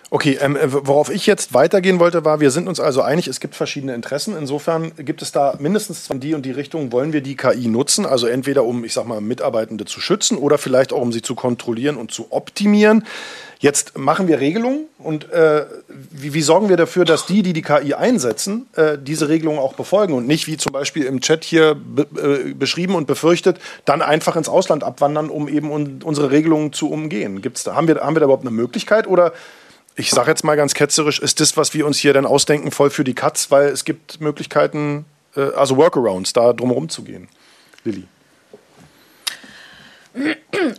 Okay, ähm, äh, worauf ich jetzt weitergehen wollte, war, wir sind uns also einig, es gibt verschiedene Interessen. Insofern gibt es da mindestens von die und die Richtung, wollen wir die KI nutzen, also entweder um, ich sag mal, Mitarbeitende zu schützen oder vielleicht auch um sie zu kontrollieren und zu optimieren. Jetzt machen wir Regelungen und äh, wie, wie, sorgen wir dafür, dass die, die die KI einsetzen, äh, diese Regelungen auch befolgen und nicht, wie zum Beispiel im Chat hier be äh, beschrieben und befürchtet, dann einfach ins Ausland abwandern, um eben un unsere Regelungen zu umgehen. Gibt's da, haben, wir, haben wir da überhaupt eine Möglichkeit oder ich sage jetzt mal ganz ketzerisch, ist das, was wir uns hier dann ausdenken, voll für die Katz, weil es gibt Möglichkeiten, äh, also Workarounds, da drumherum zu gehen. Lilly.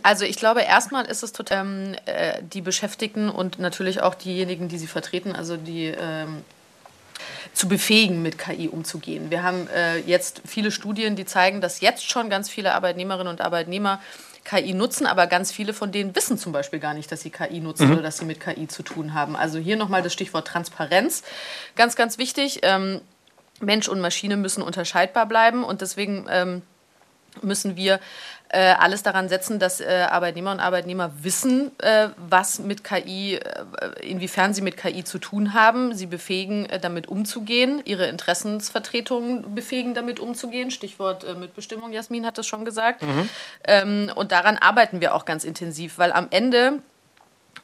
Also ich glaube, erstmal ist es total ähm, äh, die Beschäftigten und natürlich auch diejenigen, die sie vertreten, also die ähm, zu befähigen, mit KI umzugehen. Wir haben äh, jetzt viele Studien, die zeigen, dass jetzt schon ganz viele Arbeitnehmerinnen und Arbeitnehmer KI nutzen, aber ganz viele von denen wissen zum Beispiel gar nicht, dass sie KI nutzen mhm. oder dass sie mit KI zu tun haben. Also hier nochmal das Stichwort Transparenz. Ganz, ganz wichtig. Ähm, Mensch und Maschine müssen unterscheidbar bleiben und deswegen ähm, müssen wir äh, alles daran setzen, dass äh, Arbeitnehmer und Arbeitnehmer wissen, äh, was mit KI, äh, inwiefern sie mit KI zu tun haben. Sie befähigen, äh, damit umzugehen, ihre Interessensvertretungen befähigen, damit umzugehen. Stichwort äh, Mitbestimmung, Jasmin hat das schon gesagt. Mhm. Ähm, und daran arbeiten wir auch ganz intensiv, weil am Ende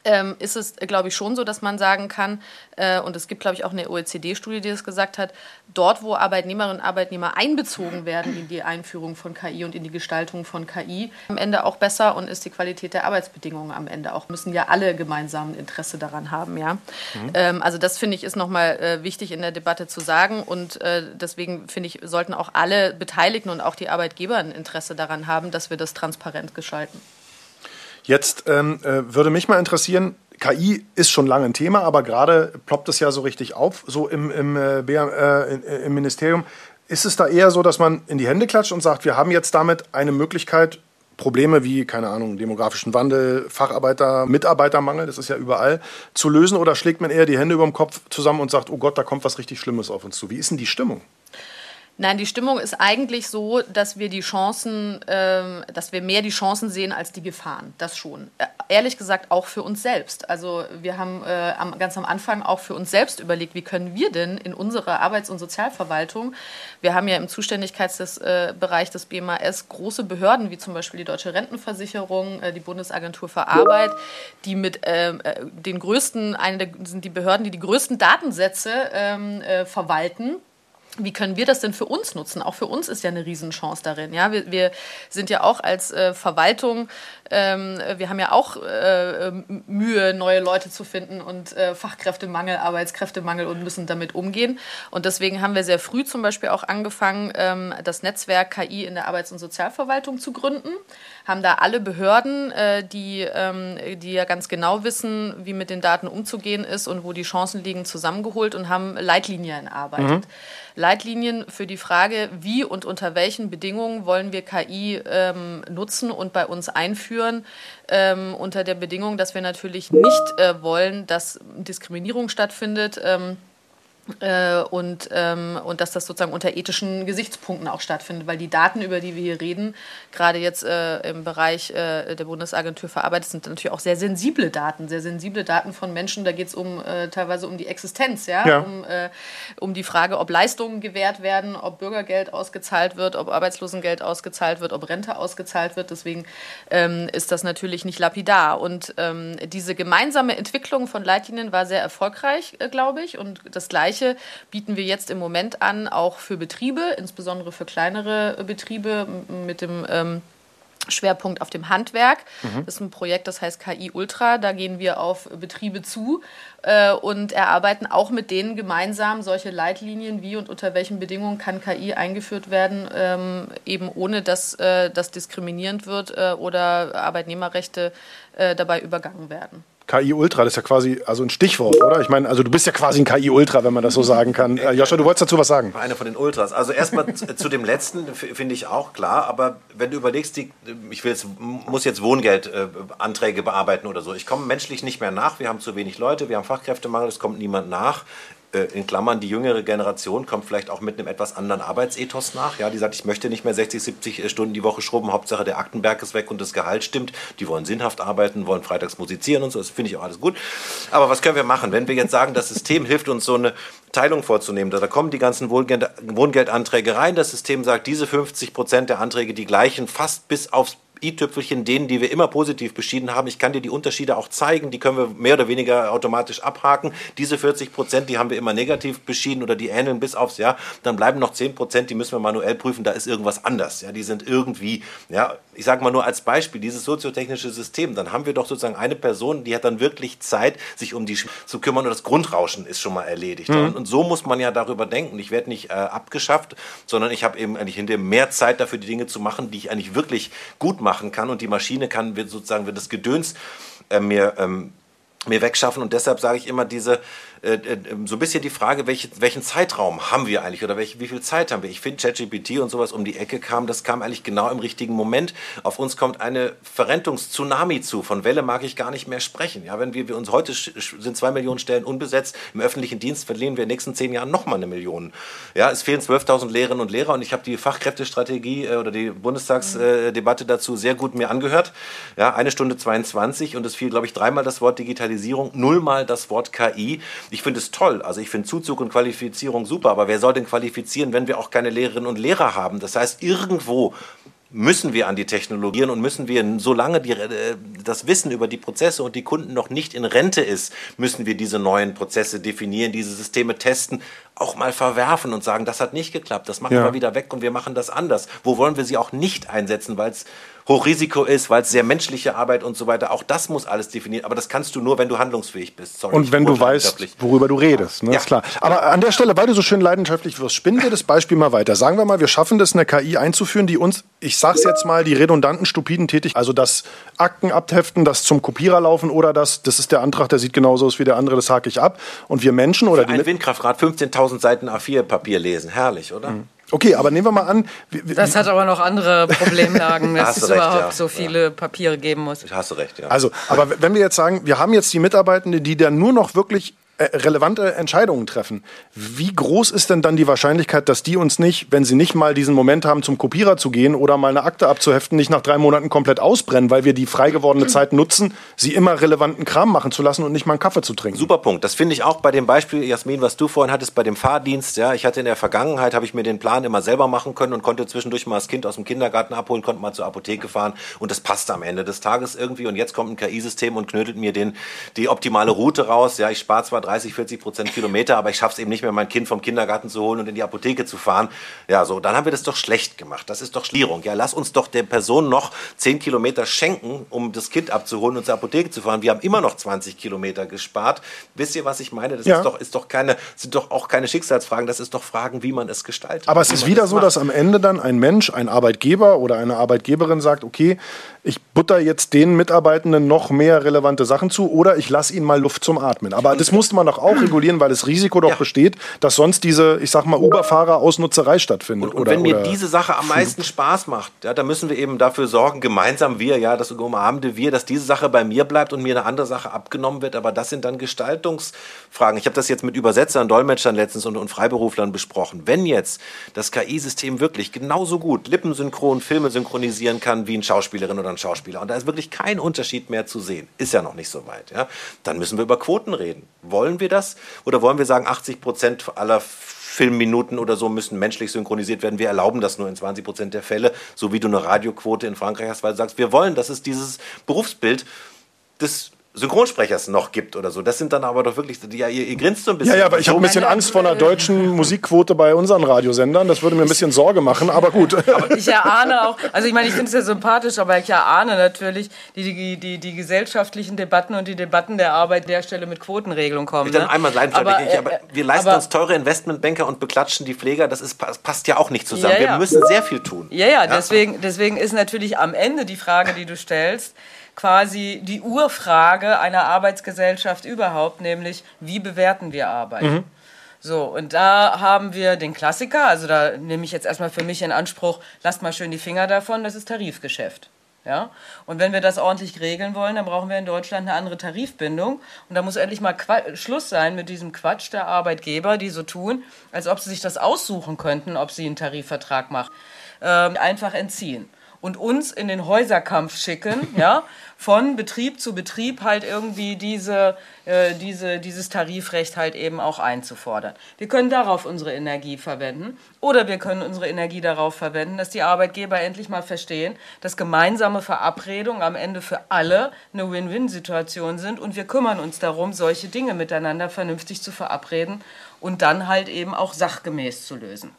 ähm, ist es, glaube ich, schon so, dass man sagen kann, äh, und es gibt, glaube ich, auch eine OECD-Studie, die das gesagt hat, dort, wo Arbeitnehmerinnen und Arbeitnehmer einbezogen werden in die Einführung von KI und in die Gestaltung von KI, am Ende auch besser und ist die Qualität der Arbeitsbedingungen am Ende auch. Müssen ja alle gemeinsam ein Interesse daran haben, ja. Mhm. Ähm, also das finde ich ist nochmal äh, wichtig in der Debatte zu sagen und äh, deswegen finde ich, sollten auch alle Beteiligten und auch die Arbeitgeber ein Interesse daran haben, dass wir das transparent gestalten. Jetzt ähm, äh, würde mich mal interessieren, KI ist schon lange ein Thema, aber gerade ploppt es ja so richtig auf, so im, im, äh, äh, im Ministerium. Ist es da eher so, dass man in die Hände klatscht und sagt, wir haben jetzt damit eine Möglichkeit, Probleme wie, keine Ahnung, demografischen Wandel, Facharbeiter, Mitarbeitermangel, das ist ja überall, zu lösen? Oder schlägt man eher die Hände über dem Kopf zusammen und sagt, oh Gott, da kommt was richtig Schlimmes auf uns zu? Wie ist denn die Stimmung? Nein, die Stimmung ist eigentlich so, dass wir die Chancen, äh, dass wir mehr die Chancen sehen als die Gefahren. Das schon. Äh, ehrlich gesagt auch für uns selbst. Also wir haben äh, am, ganz am Anfang auch für uns selbst überlegt, wie können wir denn in unserer Arbeits- und Sozialverwaltung, wir haben ja im Zuständigkeitsbereich des BMAS große Behörden, wie zum Beispiel die Deutsche Rentenversicherung, äh, die Bundesagentur für Arbeit, die mit ähm, äh, den größten, eine der, sind die Behörden, die die größten Datensätze ähm, äh, verwalten wie können wir das denn für uns nutzen? Auch für uns ist ja eine Riesenchance darin. Ja, wir, wir sind ja auch als äh, Verwaltung, ähm, wir haben ja auch äh, Mühe, neue Leute zu finden und äh, Fachkräftemangel, Arbeitskräftemangel und müssen damit umgehen. Und deswegen haben wir sehr früh zum Beispiel auch angefangen, ähm, das Netzwerk KI in der Arbeits- und Sozialverwaltung zu gründen. Haben da alle Behörden, äh, die, ähm, die ja ganz genau wissen, wie mit den Daten umzugehen ist und wo die Chancen liegen, zusammengeholt und haben Leitlinien erarbeitet. Mhm. Leitlinien für die Frage, wie und unter welchen Bedingungen wollen wir KI ähm, nutzen und bei uns einführen, ähm, unter der Bedingung, dass wir natürlich nicht äh, wollen, dass Diskriminierung stattfindet. Ähm, äh, und, ähm, und dass das sozusagen unter ethischen Gesichtspunkten auch stattfindet, weil die Daten, über die wir hier reden, gerade jetzt äh, im Bereich äh, der Bundesagentur für Arbeit, sind natürlich auch sehr sensible Daten, sehr sensible Daten von Menschen. Da geht es um äh, teilweise um die Existenz, ja, ja. Um, äh, um die Frage, ob Leistungen gewährt werden, ob Bürgergeld ausgezahlt wird, ob Arbeitslosengeld ausgezahlt wird, ob Rente ausgezahlt wird. Deswegen ähm, ist das natürlich nicht lapidar. Und ähm, diese gemeinsame Entwicklung von Leitlinien war sehr erfolgreich, äh, glaube ich. Und das Gleiche Gleiche bieten wir jetzt im Moment an, auch für Betriebe, insbesondere für kleinere Betriebe mit dem ähm, Schwerpunkt auf dem Handwerk. Mhm. Das ist ein Projekt, das heißt KI Ultra. Da gehen wir auf Betriebe zu äh, und erarbeiten auch mit denen gemeinsam solche Leitlinien, wie und unter welchen Bedingungen kann KI eingeführt werden, ähm, eben ohne dass äh, das diskriminierend wird äh, oder Arbeitnehmerrechte äh, dabei übergangen werden. KI Ultra, das ist ja quasi also ein Stichwort, oder? Ich meine, also du bist ja quasi ein KI Ultra, wenn man das so sagen kann. Äh, Joscha, du wolltest dazu was sagen? Einer von den Ultras. Also erstmal zu dem letzten finde ich auch klar, aber wenn du überlegst, die, ich will jetzt, muss jetzt Wohngeldanträge äh, bearbeiten oder so. Ich komme menschlich nicht mehr nach. Wir haben zu wenig Leute, wir haben Fachkräftemangel, es kommt niemand nach. Äh, in Klammern, die jüngere Generation kommt vielleicht auch mit einem etwas anderen Arbeitsethos nach. Ja, die sagt, ich möchte nicht mehr 60, 70 äh, Stunden die Woche schrubben, Hauptsache der Aktenberg ist weg und das Gehalt stimmt. Die wollen sinnhaft arbeiten, wollen freitags musizieren und so, das finde ich auch alles gut. Aber was können wir machen? Wenn wir jetzt sagen, das System hilft uns so eine Teilung vorzunehmen, da kommen die ganzen Wohngeldanträge rein, das System sagt, diese 50 Prozent der Anträge, die gleichen fast bis aufs i-Tüpfelchen, denen, die wir immer positiv beschieden haben. Ich kann dir die Unterschiede auch zeigen, die können wir mehr oder weniger automatisch abhaken. Diese 40 Prozent, die haben wir immer negativ beschieden oder die ähneln bis aufs Jahr. Dann bleiben noch 10 Prozent, die müssen wir manuell prüfen, da ist irgendwas anders. Ja, die sind irgendwie, ja, ich sage mal nur als Beispiel, dieses soziotechnische System, dann haben wir doch sozusagen eine Person, die hat dann wirklich Zeit, sich um die zu kümmern und das Grundrauschen ist schon mal erledigt. Mhm. Und, und, so muss man ja darüber denken. Ich werde nicht äh, abgeschafft, sondern ich habe eben eigentlich hinterher mehr Zeit dafür, die Dinge zu machen, die ich eigentlich wirklich gut machen kann und die Maschine kann wird sozusagen wird das Gedöns äh, mir ähm, mir wegschaffen und deshalb sage ich immer diese äh, äh, so ein bisschen die Frage, welche, welchen Zeitraum haben wir eigentlich oder welche, wie viel Zeit haben wir? Ich finde, ChatGPT und sowas um die Ecke kam, das kam eigentlich genau im richtigen Moment. Auf uns kommt eine Verrentungs-Tsunami zu. Von Welle mag ich gar nicht mehr sprechen. Ja, wenn wir, wir uns heute sind zwei Millionen Stellen unbesetzt, im öffentlichen Dienst verlieren wir in den nächsten zehn Jahren nochmal eine Million. Ja, es fehlen 12.000 Lehrerinnen und Lehrer und ich habe die Fachkräftestrategie äh, oder die Bundestagsdebatte dazu sehr gut mir angehört. Ja, eine Stunde 22 und es fiel, glaube ich, dreimal das Wort Digitalisierung, nullmal das Wort KI. Ich finde es toll. Also ich finde Zuzug und Qualifizierung super, aber wer soll denn qualifizieren, wenn wir auch keine Lehrerinnen und Lehrer haben? Das heißt, irgendwo müssen wir an die Technologien und müssen wir, solange die, äh, das Wissen über die Prozesse und die Kunden noch nicht in Rente ist, müssen wir diese neuen Prozesse definieren, diese Systeme testen, auch mal verwerfen und sagen, das hat nicht geklappt, das machen ja. wir wieder weg und wir machen das anders. Wo wollen wir sie auch nicht einsetzen, weil es Hochrisiko ist, weil es sehr menschliche Arbeit und so weiter, auch das muss alles definieren. Aber das kannst du nur, wenn du handlungsfähig bist. Sorry, und wenn du weißt, worüber du redest, ne? ja. ist klar. Aber an der Stelle, weil du so schön leidenschaftlich wirst, spinnen wir das Beispiel mal weiter. Sagen wir mal, wir schaffen das, eine KI einzuführen, die uns, ich sag's jetzt mal, die redundanten, stupiden Tätigkeiten, also das Akten abheften, das zum Kopierer laufen oder das, das ist der Antrag, der sieht genauso aus wie der andere, das hake ich ab. Und wir Menschen oder Für die. Ein Windkraftrad 15.000 Seiten A4-Papier lesen, herrlich, oder? Mhm. Okay, aber nehmen wir mal an. das hat aber noch andere Problemlagen, dass es recht, überhaupt ja. so viele ja. Papiere geben muss. Hast du recht, ja. Also, aber wenn wir jetzt sagen, wir haben jetzt die Mitarbeitenden, die dann nur noch wirklich relevante Entscheidungen treffen. Wie groß ist denn dann die Wahrscheinlichkeit, dass die uns nicht, wenn sie nicht mal diesen Moment haben, zum Kopierer zu gehen oder mal eine Akte abzuheften, nicht nach drei Monaten komplett ausbrennen, weil wir die frei gewordene Zeit nutzen, sie immer relevanten Kram machen zu lassen und nicht mal einen Kaffee zu trinken? Super Punkt. Das finde ich auch bei dem Beispiel, Jasmin, was du vorhin hattest, bei dem Fahrdienst. Ja, ich hatte in der Vergangenheit, habe ich mir den Plan immer selber machen können und konnte zwischendurch mal das Kind aus dem Kindergarten abholen, konnte mal zur Apotheke fahren und das passte am Ende des Tages irgendwie. Und jetzt kommt ein KI-System und knödelt mir den, die optimale Route raus. Ja, ich spare zwar 30, 40 Prozent Kilometer, aber ich schaffe es eben nicht mehr, mein Kind vom Kindergarten zu holen und in die Apotheke zu fahren. Ja, so, dann haben wir das doch schlecht gemacht. Das ist doch Schlierung. Ja, lass uns doch der Person noch 10 Kilometer schenken, um das Kind abzuholen und zur Apotheke zu fahren. Wir haben immer noch 20 Kilometer gespart. Wisst ihr, was ich meine? Das ja. ist doch, ist doch keine, sind doch auch keine Schicksalsfragen. Das ist doch Fragen, wie man es gestaltet. Aber es ist wieder so, macht. dass am Ende dann ein Mensch, ein Arbeitgeber oder eine Arbeitgeberin sagt, okay, ich butter jetzt den Mitarbeitenden noch mehr relevante Sachen zu oder ich lasse ihnen mal Luft zum Atmen. Aber das musste man doch auch regulieren, weil das Risiko doch ja. besteht, dass sonst diese, ich sag mal, Uber-Fahrer Ausnutzerei stattfindet. Und, und oder, wenn mir diese Sache am meisten Spaß macht, ja, dann müssen wir eben dafür sorgen, gemeinsam wir, ja, das umarmende wir, dass diese Sache bei mir bleibt und mir eine andere Sache abgenommen wird. Aber das sind dann Gestaltungsfragen. Ich habe das jetzt mit Übersetzern, Dolmetschern letztens und, und Freiberuflern besprochen. Wenn jetzt das KI-System wirklich genauso gut lippensynchron Filme synchronisieren kann wie ein Schauspielerin oder ein Schauspieler und da ist wirklich kein Unterschied mehr zu sehen, ist ja noch nicht so weit, ja, dann müssen wir über Quoten reden. Wollen wir das oder wollen wir sagen, 80 Prozent aller Filmminuten oder so müssen menschlich synchronisiert werden. Wir erlauben das nur in 20 Prozent der Fälle, so wie du eine Radioquote in Frankreich hast, weil du sagst, wir wollen, dass es dieses Berufsbild des Synchronsprechers noch gibt oder so. Das sind dann aber doch wirklich, ja, ihr, ihr grinst so ein bisschen. Ja, ja, aber ich habe ein bisschen Angst vor einer deutschen Musikquote bei unseren Radiosendern. Das würde mir ein bisschen Sorge machen, aber gut. Aber ich erahne auch, also ich meine, ich finde es ja sympathisch, aber ich erahne natürlich die, die, die, die gesellschaftlichen Debatten und die Debatten der Arbeit der Stelle mit Quotenregelung kommen. Ich dann ne? einmal aber, ich, aber wir leisten aber, uns teure Investmentbanker und beklatschen die Pfleger. Das ist, passt ja auch nicht zusammen. Ja, ja. Wir müssen sehr viel tun. Ja, ja, deswegen, deswegen ist natürlich am Ende die Frage, die du stellst, quasi die Urfrage einer Arbeitsgesellschaft überhaupt, nämlich wie bewerten wir Arbeit? Mhm. So, und da haben wir den Klassiker, also da nehme ich jetzt erstmal für mich in Anspruch, lasst mal schön die Finger davon, das ist Tarifgeschäft. Ja? Und wenn wir das ordentlich regeln wollen, dann brauchen wir in Deutschland eine andere Tarifbindung. Und da muss endlich mal Qua Schluss sein mit diesem Quatsch der Arbeitgeber, die so tun, als ob sie sich das aussuchen könnten, ob sie einen Tarifvertrag machen. Ähm, einfach entziehen und uns in den Häuserkampf schicken, ja, von Betrieb zu Betrieb halt irgendwie diese, äh, diese, dieses Tarifrecht halt eben auch einzufordern. Wir können darauf unsere Energie verwenden oder wir können unsere Energie darauf verwenden, dass die Arbeitgeber endlich mal verstehen, dass gemeinsame Verabredungen am Ende für alle eine Win-Win-Situation sind und wir kümmern uns darum, solche Dinge miteinander vernünftig zu verabreden und dann halt eben auch sachgemäß zu lösen.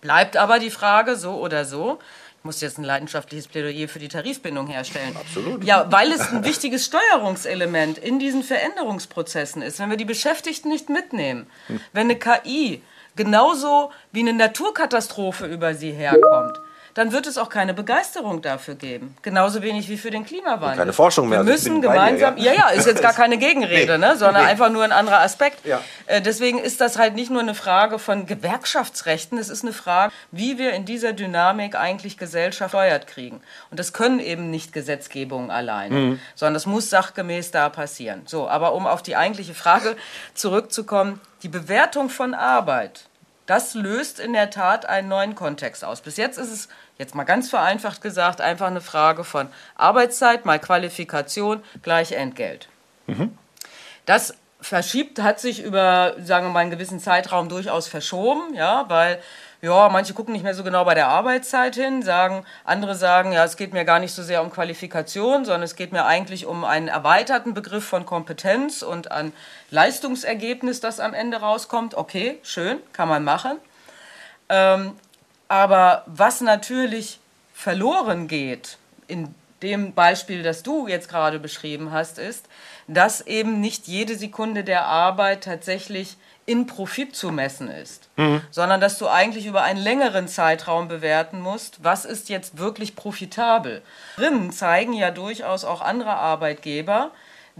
Bleibt aber die Frage so oder so, muss jetzt ein leidenschaftliches Plädoyer für die Tarifbindung herstellen. Absolut. Ja, weil es ein wichtiges Steuerungselement in diesen Veränderungsprozessen ist. Wenn wir die Beschäftigten nicht mitnehmen, hm. wenn eine KI genauso wie eine Naturkatastrophe über sie herkommt, dann wird es auch keine Begeisterung dafür geben. Genauso wenig wie für den Klimawandel. Und keine Forschung mehr. Wir also müssen gemeinsam, dir, ja. ja. ja, ist jetzt gar keine Gegenrede, nee, ne, sondern nee. einfach nur ein anderer Aspekt. Ja. Äh, deswegen ist das halt nicht nur eine Frage von Gewerkschaftsrechten, es ist eine Frage, wie wir in dieser Dynamik eigentlich Gesellschaft steuert kriegen. Und das können eben nicht Gesetzgebungen alleine, mhm. sondern das muss sachgemäß da passieren. So, aber um auf die eigentliche Frage zurückzukommen, die Bewertung von Arbeit das löst in der Tat einen neuen Kontext aus. Bis jetzt ist es, jetzt mal ganz vereinfacht gesagt, einfach eine Frage von Arbeitszeit mal Qualifikation gleich Entgelt. Mhm. Das verschiebt, hat sich über, sagen wir mal, einen gewissen Zeitraum durchaus verschoben, ja, weil ja, manche gucken nicht mehr so genau bei der Arbeitszeit hin, sagen, andere sagen, ja, es geht mir gar nicht so sehr um Qualifikation, sondern es geht mir eigentlich um einen erweiterten Begriff von Kompetenz und an Leistungsergebnis, das am Ende rauskommt. Okay, schön, kann man machen. Ähm, aber was natürlich verloren geht in dem Beispiel, das du jetzt gerade beschrieben hast, ist, dass eben nicht jede Sekunde der Arbeit tatsächlich in Profit zu messen ist, mhm. sondern dass du eigentlich über einen längeren Zeitraum bewerten musst, was ist jetzt wirklich profitabel. Drinnen zeigen ja durchaus auch andere Arbeitgeber,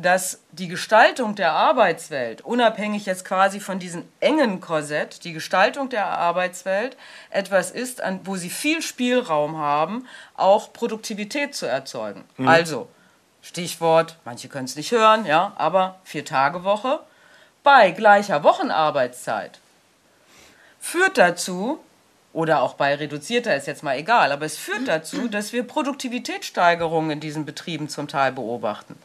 dass die Gestaltung der Arbeitswelt, unabhängig jetzt quasi von diesem engen Korsett, die Gestaltung der Arbeitswelt etwas ist, an, wo sie viel Spielraum haben, auch Produktivität zu erzeugen. Mhm. Also, Stichwort, manche können es nicht hören, ja, aber Vier-Tage-Woche bei gleicher Wochenarbeitszeit führt dazu, oder auch bei reduzierter ist jetzt mal egal, aber es führt dazu, dass wir Produktivitätssteigerungen in diesen Betrieben zum Teil beobachten.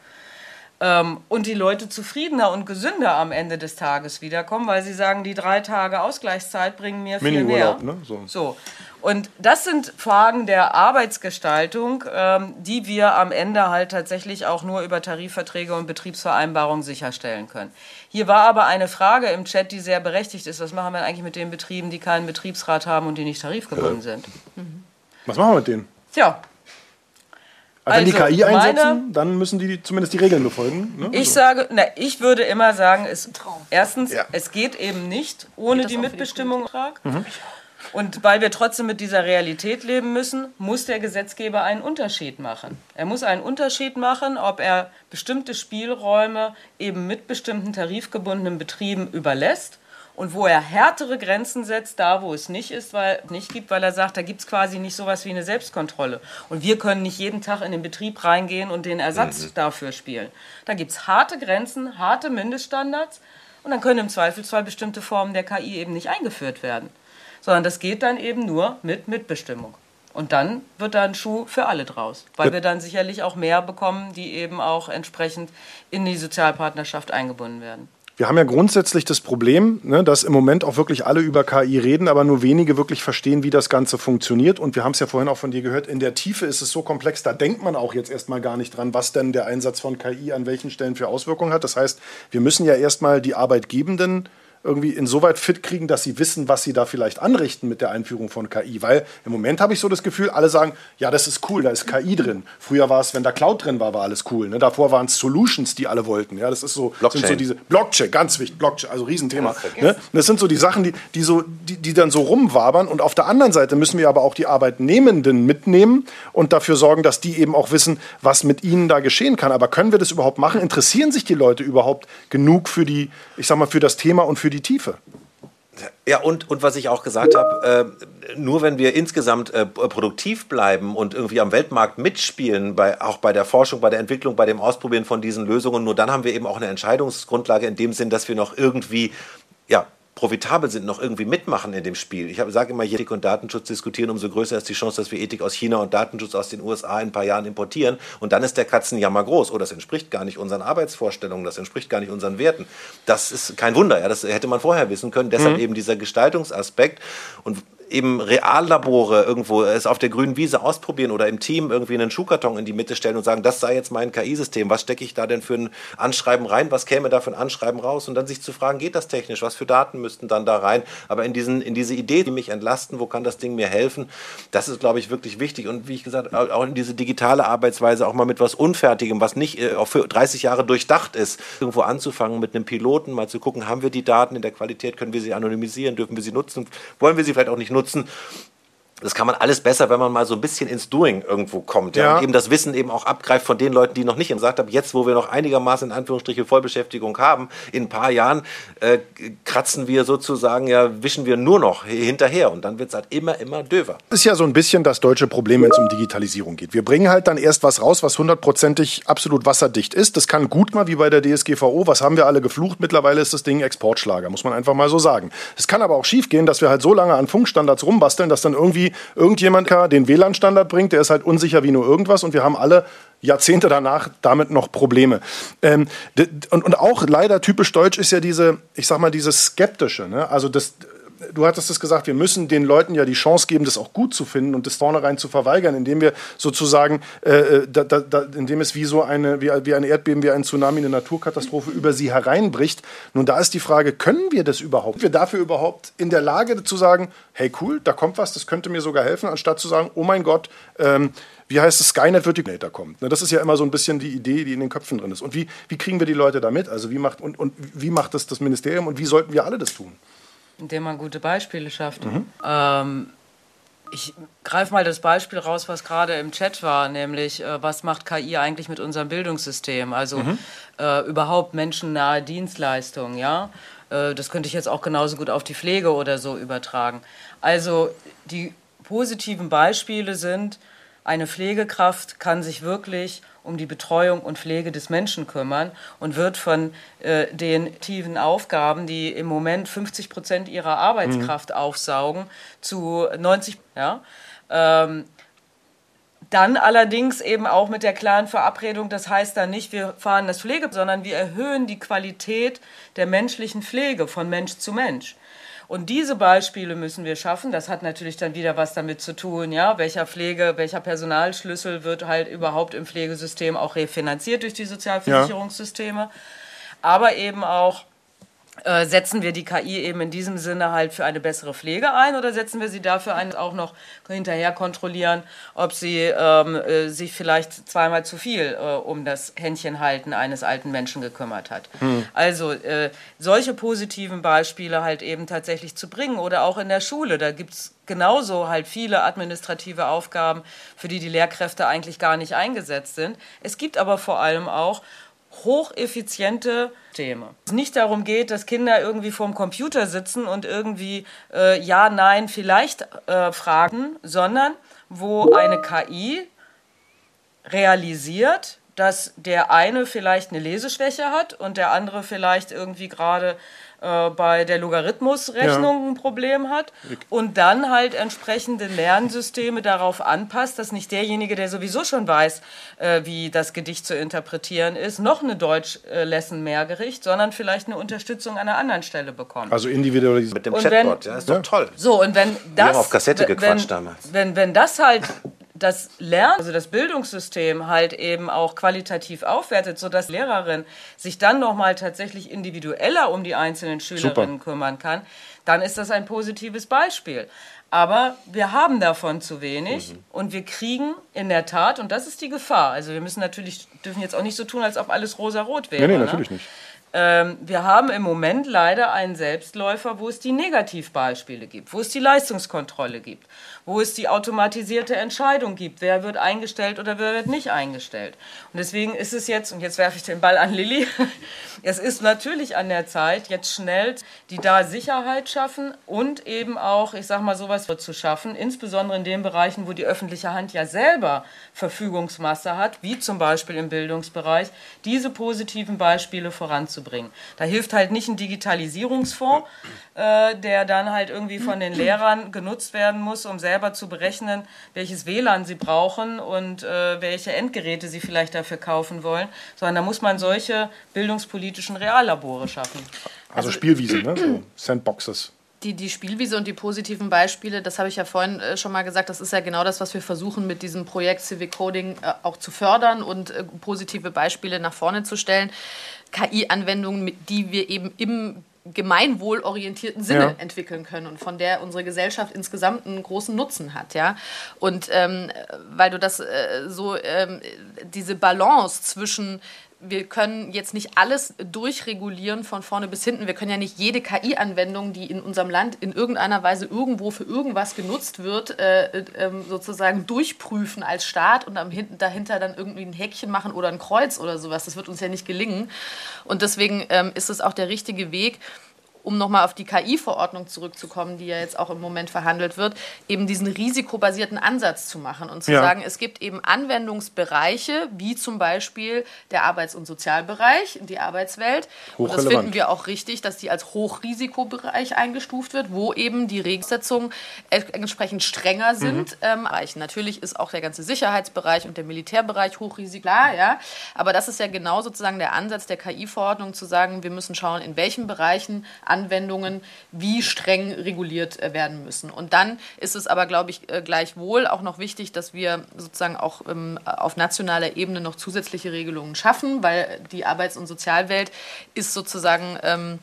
Ähm, und die Leute zufriedener und gesünder am Ende des Tages wiederkommen, weil sie sagen, die drei Tage Ausgleichszeit bringen mir viel mehr. Ne? So. so. Und das sind Fragen der Arbeitsgestaltung, ähm, die wir am Ende halt tatsächlich auch nur über Tarifverträge und Betriebsvereinbarungen sicherstellen können. Hier war aber eine Frage im Chat, die sehr berechtigt ist. Was machen wir eigentlich mit den Betrieben, die keinen Betriebsrat haben und die nicht tarifgebunden sind? Mhm. Was machen wir mit denen? Tja, also, wenn die KI einsetzen, meine, dann müssen die zumindest die Regeln befolgen. Ne? Ich also. sage, na, ich würde immer sagen, es, erstens, ja. es geht eben nicht ohne die Mitbestimmung. Mhm. Und weil wir trotzdem mit dieser Realität leben müssen, muss der Gesetzgeber einen Unterschied machen. Er muss einen Unterschied machen, ob er bestimmte Spielräume eben mit bestimmten tarifgebundenen Betrieben überlässt und wo er härtere Grenzen setzt, da wo es nicht ist, weil nicht gibt, weil er sagt, da gibt es quasi nicht sowas wie eine Selbstkontrolle. Und wir können nicht jeden Tag in den Betrieb reingehen und den Ersatz mhm. dafür spielen. Da gibt es harte Grenzen, harte Mindeststandards und dann können im Zweifelsfall bestimmte Formen der KI eben nicht eingeführt werden sondern das geht dann eben nur mit Mitbestimmung. Und dann wird da ein Schuh für alle draus, weil wir dann sicherlich auch mehr bekommen, die eben auch entsprechend in die Sozialpartnerschaft eingebunden werden. Wir haben ja grundsätzlich das Problem, ne, dass im Moment auch wirklich alle über KI reden, aber nur wenige wirklich verstehen, wie das Ganze funktioniert. Und wir haben es ja vorhin auch von dir gehört, in der Tiefe ist es so komplex, da denkt man auch jetzt erstmal gar nicht dran, was denn der Einsatz von KI an welchen Stellen für Auswirkungen hat. Das heißt, wir müssen ja erstmal die Arbeitgebenden irgendwie insoweit fit kriegen, dass sie wissen, was sie da vielleicht anrichten mit der Einführung von KI. Weil im Moment habe ich so das Gefühl, alle sagen, ja, das ist cool, da ist KI drin. Früher war es, wenn da Cloud drin war, war alles cool. Ne? Davor waren es Solutions, die alle wollten. Ja, das ist so, Blockchain. sind so diese Blockchain, ganz wichtig, Blockchain, also Riesenthema. Ne? Das sind so die Sachen, die, die, so, die, die dann so rumwabern. Und auf der anderen Seite müssen wir aber auch die Arbeitnehmenden mitnehmen und dafür sorgen, dass die eben auch wissen, was mit ihnen da geschehen kann. Aber können wir das überhaupt machen? Interessieren sich die Leute überhaupt genug für die, ich sag mal, für das Thema und für die die Tiefe. Ja, und, und was ich auch gesagt habe, äh, nur wenn wir insgesamt äh, produktiv bleiben und irgendwie am Weltmarkt mitspielen, bei, auch bei der Forschung, bei der Entwicklung, bei dem Ausprobieren von diesen Lösungen, nur dann haben wir eben auch eine Entscheidungsgrundlage in dem Sinn, dass wir noch irgendwie profitabel sind, noch irgendwie mitmachen in dem Spiel. Ich sage immer, je Ethik und Datenschutz diskutieren, umso größer ist die Chance, dass wir Ethik aus China und Datenschutz aus den USA in ein paar Jahren importieren. Und dann ist der Katzenjammer groß. Oh, das entspricht gar nicht unseren Arbeitsvorstellungen, das entspricht gar nicht unseren Werten. Das ist kein Wunder, ja, das hätte man vorher wissen können. Deshalb mhm. eben dieser Gestaltungsaspekt. Und eben Reallabore irgendwo es auf der grünen Wiese ausprobieren oder im Team irgendwie einen Schuhkarton in die Mitte stellen und sagen, das sei jetzt mein KI-System, was stecke ich da denn für ein Anschreiben rein, was käme da für ein Anschreiben raus? Und dann sich zu fragen, geht das technisch, was für Daten müssten dann da rein, aber in, diesen, in diese Idee, die mich entlasten, wo kann das Ding mir helfen, das ist, glaube ich, wirklich wichtig. Und wie ich gesagt, auch in diese digitale Arbeitsweise auch mal mit was Unfertigem, was nicht äh, auch für 30 Jahre durchdacht ist, irgendwo anzufangen mit einem Piloten, mal zu gucken, haben wir die Daten in der Qualität, können wir sie anonymisieren, dürfen wir sie nutzen, wollen wir sie vielleicht auch nicht nutzen nutzen das kann man alles besser, wenn man mal so ein bisschen ins Doing irgendwo kommt. Ja? ja. Und eben das Wissen eben auch abgreift von den Leuten, die noch nicht. Und sagt habe, jetzt, wo wir noch einigermaßen in Anführungsstriche Vollbeschäftigung haben, in ein paar Jahren äh, kratzen wir sozusagen, ja, wischen wir nur noch hinterher. Und dann wird es halt immer, immer döver. Das ist ja so ein bisschen das deutsche Problem, wenn es um Digitalisierung geht. Wir bringen halt dann erst was raus, was hundertprozentig absolut wasserdicht ist. Das kann gut mal wie bei der DSGVO. Was haben wir alle geflucht? Mittlerweile ist das Ding Exportschlager, muss man einfach mal so sagen. Es kann aber auch schief gehen, dass wir halt so lange an Funkstandards rumbasteln, dass dann irgendwie irgendjemand den WLAN-Standard bringt, der ist halt unsicher wie nur irgendwas und wir haben alle Jahrzehnte danach damit noch Probleme. Ähm, und, und auch leider typisch deutsch ist ja diese, ich sag mal, dieses Skeptische. Ne? Also das, du hattest es gesagt, wir müssen den Leuten ja die Chance geben, das auch gut zu finden und das vornherein zu verweigern, indem wir sozusagen, äh, äh, da, da, indem es wie so eine, wie, wie ein Erdbeben, wie ein Tsunami, eine Naturkatastrophe über sie hereinbricht. Nun, da ist die Frage, können wir das überhaupt? Sind wir dafür überhaupt in der Lage zu sagen, hey cool, da kommt was, das könnte mir sogar helfen, anstatt zu sagen, oh mein Gott, ähm, wie heißt es, Skynet wird die kommt. Ne, das ist ja immer so ein bisschen die Idee, die in den Köpfen drin ist. Und wie, wie kriegen wir die Leute da mit? Also wie macht, und, und wie macht das das Ministerium und wie sollten wir alle das tun? Indem man gute Beispiele schafft. Mhm. Ähm, ich greife mal das Beispiel raus, was gerade im Chat war, nämlich äh, was macht KI eigentlich mit unserem Bildungssystem? Also mhm. äh, überhaupt menschennahe Dienstleistungen, ja. Äh, das könnte ich jetzt auch genauso gut auf die Pflege oder so übertragen. Also die positiven Beispiele sind, eine Pflegekraft kann sich wirklich um die Betreuung und Pflege des Menschen kümmern und wird von äh, den tiefen Aufgaben, die im Moment 50 Prozent ihrer Arbeitskraft mhm. aufsaugen, zu 90, ja, ähm, dann allerdings eben auch mit der klaren Verabredung, das heißt dann nicht, wir fahren das Pflege, sondern wir erhöhen die Qualität der menschlichen Pflege von Mensch zu Mensch. Und diese Beispiele müssen wir schaffen. Das hat natürlich dann wieder was damit zu tun, ja, welcher Pflege, welcher Personalschlüssel wird halt überhaupt im Pflegesystem auch refinanziert durch die Sozialversicherungssysteme. Ja. Aber eben auch äh, setzen wir die KI eben in diesem Sinne halt für eine bessere Pflege ein oder setzen wir sie dafür ein, auch noch hinterher kontrollieren, ob sie ähm, äh, sich vielleicht zweimal zu viel äh, um das Händchenhalten eines alten Menschen gekümmert hat. Hm. Also äh, solche positiven Beispiele halt eben tatsächlich zu bringen oder auch in der Schule, da gibt es genauso halt viele administrative Aufgaben, für die die Lehrkräfte eigentlich gar nicht eingesetzt sind. Es gibt aber vor allem auch hocheffiziente Systeme. Es nicht darum geht, dass Kinder irgendwie vorm Computer sitzen und irgendwie äh, ja, nein, vielleicht äh, fragen, sondern wo eine KI realisiert, dass der eine vielleicht eine Leseschwäche hat und der andere vielleicht irgendwie gerade äh, bei der Logarithmusrechnung ja. ein Problem hat und dann halt entsprechende Lernsysteme darauf anpasst, dass nicht derjenige, der sowieso schon weiß, äh, wie das Gedicht zu interpretieren ist, noch eine Deutsch-Lesson mehr Gericht, sondern vielleicht eine Unterstützung an einer anderen Stelle bekommt. Also individualisiert. Mit dem und Chatbot, wenn, ja, ist doch toll. So, und wenn das... Wir haben auf Kassette gequatscht wenn, damals. Wenn, wenn das halt das Lern, also das Bildungssystem halt eben auch qualitativ aufwertet, sodass Lehrerin sich dann nochmal tatsächlich individueller um die einzelnen Schülerinnen Super. kümmern kann, dann ist das ein positives Beispiel. Aber wir haben davon zu wenig mhm. und wir kriegen in der Tat, und das ist die Gefahr, also wir müssen natürlich, dürfen jetzt auch nicht so tun, als ob alles rosa-rot wäre. Nee, nee, natürlich ne? nicht. Ähm, wir haben im Moment leider einen Selbstläufer, wo es die Negativbeispiele gibt, wo es die Leistungskontrolle gibt, wo es die automatisierte Entscheidung gibt, wer wird eingestellt oder wer wird nicht eingestellt. Und deswegen ist es jetzt, und jetzt werfe ich den Ball an Lilly, es ist natürlich an der Zeit, jetzt schnell die da Sicherheit schaffen und eben auch, ich sage mal, sowas zu schaffen, insbesondere in den Bereichen, wo die öffentliche Hand ja selber Verfügungsmasse hat, wie zum Beispiel im Bildungsbereich, diese positiven Beispiele voranzubringen. Da hilft halt nicht ein Digitalisierungsfonds, äh, der dann halt irgendwie von den Lehrern genutzt werden muss, um selber zu berechnen, welches WLAN sie brauchen und äh, welche Endgeräte sie vielleicht dafür kaufen wollen, sondern da muss man solche bildungspolitischen Reallabore schaffen. Also, also Spielwiese, ne? so Sandboxes die, die Spielwiese und die positiven Beispiele, das habe ich ja vorhin äh, schon mal gesagt, das ist ja genau das, was wir versuchen mit diesem Projekt Civic Coding äh, auch zu fördern und äh, positive Beispiele nach vorne zu stellen. KI-Anwendungen, die wir eben im gemeinwohlorientierten Sinne ja. entwickeln können und von der unsere Gesellschaft insgesamt einen großen Nutzen hat, ja. Und ähm, weil du das äh, so ähm, diese Balance zwischen wir können jetzt nicht alles durchregulieren von vorne bis hinten. Wir können ja nicht jede KI-Anwendung, die in unserem Land in irgendeiner Weise irgendwo für irgendwas genutzt wird, äh, äh, sozusagen durchprüfen als Staat und am, dahinter dann irgendwie ein Häkchen machen oder ein Kreuz oder sowas. Das wird uns ja nicht gelingen. Und deswegen ähm, ist es auch der richtige Weg, um nochmal auf die KI-Verordnung zurückzukommen, die ja jetzt auch im Moment verhandelt wird, eben diesen risikobasierten Ansatz zu machen und zu ja. sagen, es gibt eben Anwendungsbereiche, wie zum Beispiel der Arbeits- und Sozialbereich, die Arbeitswelt. Und das finden wir auch richtig, dass die als Hochrisikobereich eingestuft wird, wo eben die Regelsetzungen entsprechend strenger sind. Mhm. Ähm, Natürlich ist auch der ganze Sicherheitsbereich und der Militärbereich hochrisiko, ja. Aber das ist ja genau sozusagen der Ansatz der KI-Verordnung, zu sagen, wir müssen schauen, in welchen Bereichen Anwendungen wie streng reguliert äh, werden müssen. Und dann ist es aber, glaube ich, äh, gleichwohl auch noch wichtig, dass wir sozusagen auch ähm, auf nationaler Ebene noch zusätzliche Regelungen schaffen, weil die Arbeits- und Sozialwelt ist sozusagen ähm,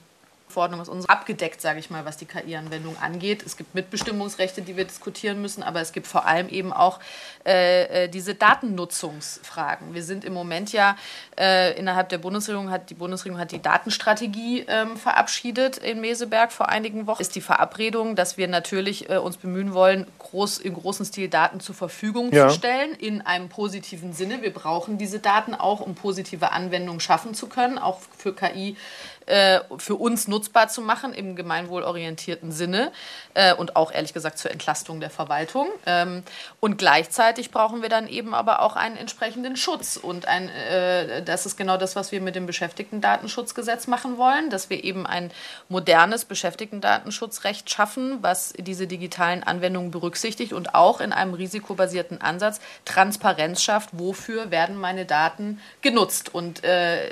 Verordnung ist uns abgedeckt, sage ich mal, was die KI-Anwendung angeht. Es gibt Mitbestimmungsrechte, die wir diskutieren müssen, aber es gibt vor allem eben auch äh, äh, diese Datennutzungsfragen. Wir sind im Moment ja äh, innerhalb der Bundesregierung hat die Bundesregierung hat die Datenstrategie ähm, verabschiedet in Meseberg vor einigen Wochen. Ist die Verabredung, dass wir natürlich äh, uns bemühen wollen, groß im großen Stil Daten zur Verfügung ja. zu stellen in einem positiven Sinne. Wir brauchen diese Daten auch, um positive Anwendungen schaffen zu können, auch für KI äh, für uns nutzbar zu machen im gemeinwohlorientierten Sinne äh, und auch ehrlich gesagt zur Entlastung der Verwaltung. Ähm, und gleichzeitig brauchen wir dann eben aber auch einen entsprechenden Schutz. Und ein, äh, das ist genau das, was wir mit dem Beschäftigtendatenschutzgesetz machen wollen, dass wir eben ein modernes Beschäftigtendatenschutzrecht schaffen, was diese digitalen Anwendungen berücksichtigt und auch in einem risikobasierten Ansatz Transparenz schafft, wofür werden meine Daten genutzt. Und äh,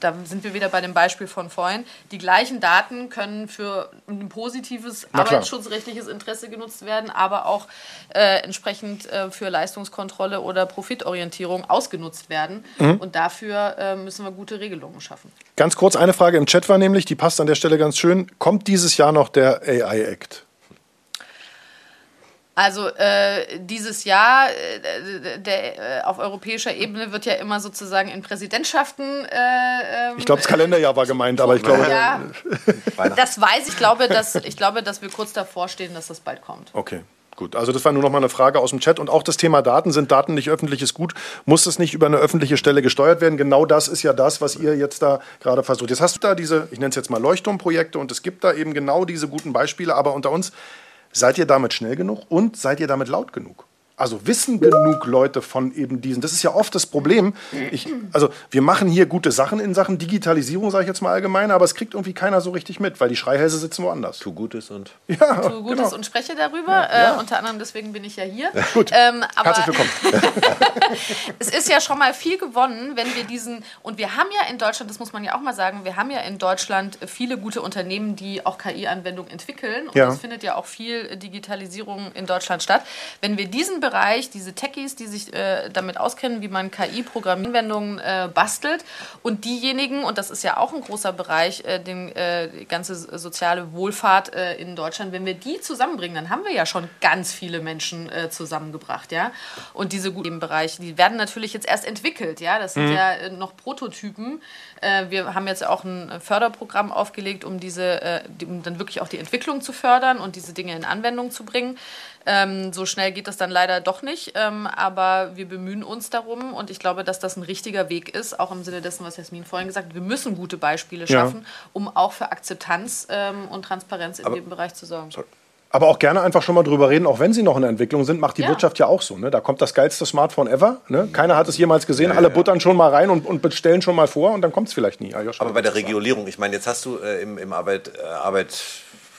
da sind wir wieder bei dem Beispiel von vorhin. Die gleichen Daten können für ein positives arbeitsschutzrechtliches Interesse genutzt werden, aber auch äh, entsprechend äh, für Leistungskontrolle oder Profitorientierung ausgenutzt werden. Mhm. Und dafür äh, müssen wir gute Regelungen schaffen. Ganz kurz eine Frage im Chat war nämlich, die passt an der Stelle ganz schön. Kommt dieses Jahr noch der AI Act? Also äh, dieses Jahr äh, der, äh, auf europäischer Ebene wird ja immer sozusagen in Präsidentschaften. Äh, ähm, ich glaube, das Kalenderjahr war gemeint, aber ich glaube. Ja, das weiß ich. Glaube, dass, ich glaube, dass wir kurz davor stehen, dass das bald kommt. Okay. Gut, also das war nur noch mal eine Frage aus dem Chat. Und auch das Thema Daten. Sind Daten nicht öffentliches Gut? Muss es nicht über eine öffentliche Stelle gesteuert werden? Genau das ist ja das, was ihr jetzt da gerade versucht. Jetzt hast du da diese, ich nenne es jetzt mal Leuchtturmprojekte und es gibt da eben genau diese guten Beispiele. Aber unter uns, Seid ihr damit schnell genug und seid ihr damit laut genug? Also wissen genug Leute von eben diesen. Das ist ja oft das Problem. Ich, also wir machen hier gute Sachen in Sachen Digitalisierung, sage ich jetzt mal allgemein, aber es kriegt irgendwie keiner so richtig mit, weil die Schreihälse sitzen woanders. Tu Gutes und ja, tu Gutes genau. und spreche darüber. Ja, ja. Äh, unter anderem deswegen bin ich ja hier. Gut. Ähm, Herzlich willkommen. es ist ja schon mal viel gewonnen, wenn wir diesen und wir haben ja in Deutschland, das muss man ja auch mal sagen, wir haben ja in Deutschland viele gute Unternehmen, die auch KI-Anwendungen entwickeln und es findet ja auch viel Digitalisierung in Deutschland statt. Wenn wir diesen Bereich, diese Techies, die sich äh, damit auskennen, wie man KI-Programmierwendungen äh, bastelt und diejenigen, und das ist ja auch ein großer Bereich, äh, den, äh, die ganze soziale Wohlfahrt äh, in Deutschland, wenn wir die zusammenbringen, dann haben wir ja schon ganz viele Menschen äh, zusammengebracht, ja. Und diese guten Bereiche, die werden natürlich jetzt erst entwickelt, ja. Das sind mhm. ja noch Prototypen. Wir haben jetzt auch ein Förderprogramm aufgelegt, um diese, um dann wirklich auch die Entwicklung zu fördern und diese Dinge in Anwendung zu bringen. Ähm, so schnell geht das dann leider doch nicht, ähm, aber wir bemühen uns darum und ich glaube, dass das ein richtiger Weg ist, auch im Sinne dessen, was Jasmin vorhin gesagt hat. Wir müssen gute Beispiele schaffen, ja. um auch für Akzeptanz ähm, und Transparenz in aber, dem Bereich zu sorgen. Sorry. Aber auch gerne einfach schon mal drüber reden, auch wenn sie noch in der Entwicklung sind, macht die ja. Wirtschaft ja auch so. Ne? Da kommt das geilste Smartphone ever. Ne? Keiner hat es jemals gesehen, ja, alle buttern schon mal rein und, und bestellen schon mal vor und dann kommt es vielleicht nie. Aber bei der Regulierung, ich meine, jetzt hast du äh, im, im Arbeit, äh, Arbeit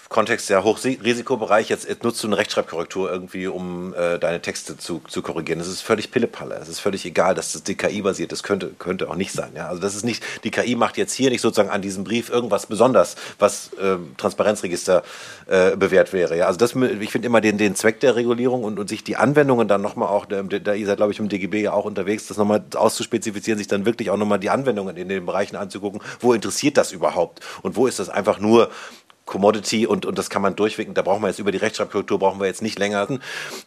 Kontext der Hochrisikobereich, jetzt, jetzt nutzt du eine Rechtschreibkorrektur irgendwie, um äh, deine Texte zu, zu korrigieren. Das ist völlig Pillepalle. Es ist völlig egal, dass das DKI-basiert ist. Könnte, könnte auch nicht sein. Ja? Also das ist nicht, die KI macht jetzt hier nicht sozusagen an diesem Brief irgendwas besonders, was äh, Transparenzregister äh, bewährt wäre. Ja? Also das, ich finde immer den, den Zweck der Regulierung und, und sich die Anwendungen dann nochmal auch, da, da ihr seid, glaube ich, im DGB ja auch unterwegs, das nochmal auszuspezifizieren, sich dann wirklich auch nochmal die Anwendungen in den Bereichen anzugucken. Wo interessiert das überhaupt? Und wo ist das einfach nur Commodity und, und das kann man durchwinken. Da brauchen wir jetzt über die Rechtschreibkultur brauchen wir jetzt nicht länger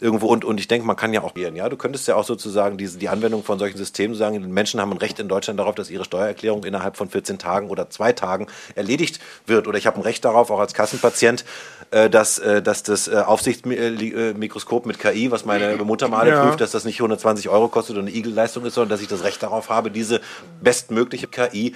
irgendwo. Und, und ich denke, man kann ja auch gehen. Ja, du könntest ja auch sozusagen diese, die Anwendung von solchen Systemen sagen, die Menschen haben ein Recht in Deutschland darauf, dass ihre Steuererklärung innerhalb von 14 Tagen oder zwei Tagen erledigt wird. Oder ich habe ein Recht darauf, auch als Kassenpatient, äh, dass, äh, dass das äh, Aufsichtsmikroskop mit KI, was meine Mutter mal ja. prüft, dass das nicht 120 Euro kostet und eine Igel-Leistung ist, sondern dass ich das Recht darauf habe, diese bestmögliche KI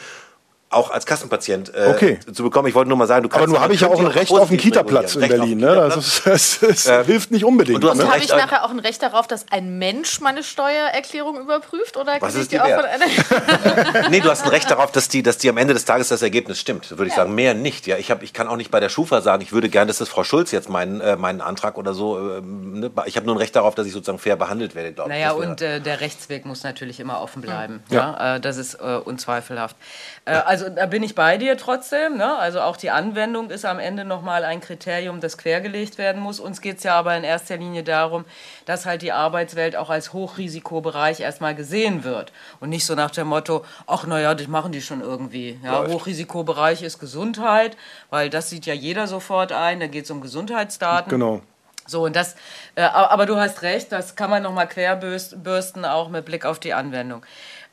auch als Kassenpatient äh, Okay. zu bekommen. Ich wollte nur mal sagen, du kannst Aber man habe ich ja auch ein Recht auf einen Kita-Platz in regulieren. Berlin. Recht Ne? Das, das, das Äh, hilft nicht unbedingt. und du hast ne? ein Habe Recht ich nachher auch ein Recht darauf, dass ein Mensch meine Steuererklärung überprüft? Oder Was ist die die auch wert? von einer? Nee, du hast ein Recht darauf, dass die, dass die am Ende des Tages das Ergebnis stimmt, würde ich sagen. Mehr nicht. Ja, ich, hab, ich kann auch nicht bei der Schufa sagen, ich würde gerne, dass das Frau Schulz jetzt meinen, äh, meinen Antrag oder so. ähm, ne, ich habe nur ein Recht darauf, dass ich sozusagen fair behandelt werde, glaube ich. Naja, und äh, der Rechtsweg muss natürlich immer offen bleiben. Ja. Ja. äh, das ist äh, unzweifelhaft. Äh, also da bin ich bei dir trotzdem. Ne? Also auch die Anwendung ist am Ende nochmal ein Kriterium, das quergelegt werden muss. Uns geht es ja aber in erster Linie darum, dass halt die Arbeitswelt auch als Hochrisikobereich erstmal gesehen wird. Und nicht so nach dem Motto, ach naja, das machen die schon irgendwie. Ja, Läuft. Hochrisikobereich ist Gesundheit, weil das sieht ja jeder sofort ein. Da geht es um Gesundheitsdaten. Genau. So, und das, äh, aber aber du hast recht, das kann man nochmal querbürsten, auch mit Blick auf die Anwendung.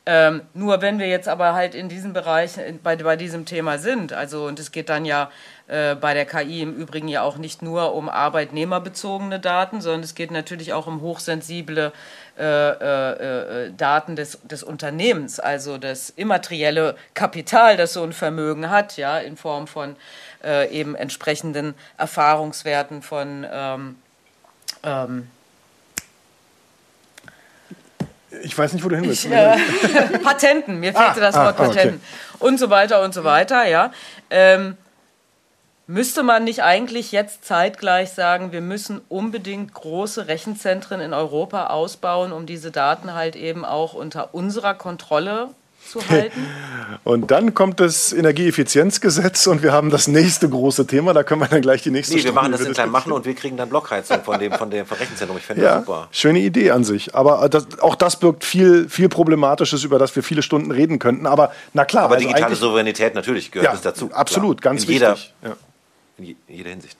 Ähm, nur wenn wir jetzt aber halt in diesem Bereich, bei, bei diesem Thema sind, also und es geht dann ja äh, bei der KI im Übrigen ja auch nicht nur um arbeitnehmerbezogene Daten, sondern es geht natürlich auch um hochsensible äh, äh, äh, Daten des, des Unternehmens, also das immaterielle Kapital, das so ein Vermögen hat, ja, in Form von äh, eben entsprechenden Erfahrungswerten von ähm, ähm, Ich weiß nicht, wo du hin willst. Patenten, mir fehlte das ah, Wort ah, okay. Patenten und so weiter und so weiter, ja. Ähm, müsste man nicht eigentlich jetzt zeitgleich sagen, wir müssen unbedingt große Rechenzentren in Europa ausbauen, um diese Daten halt eben auch unter unserer Kontrolle zu halten? Und dann kommt das Energieeffizienzgesetz und wir haben das nächste große Thema. Da können wir dann gleich die nächste Nee, wir machen das Stunde in klein machen und wir kriegen dann Blockheizung von dem, von dem von Rechenzentrum. Ich fände Ja, das super. schöne Idee an sich. Aber das, auch das birgt viel, viel Problematisches, über das wir viele Stunden reden könnten. Aber na klar, Aber also digitale Jsouveränität natürlich gehört ja, es dazu. Absolut, klar. ganz in jeder, wichtig. Ja. in je- jeder Hinsicht.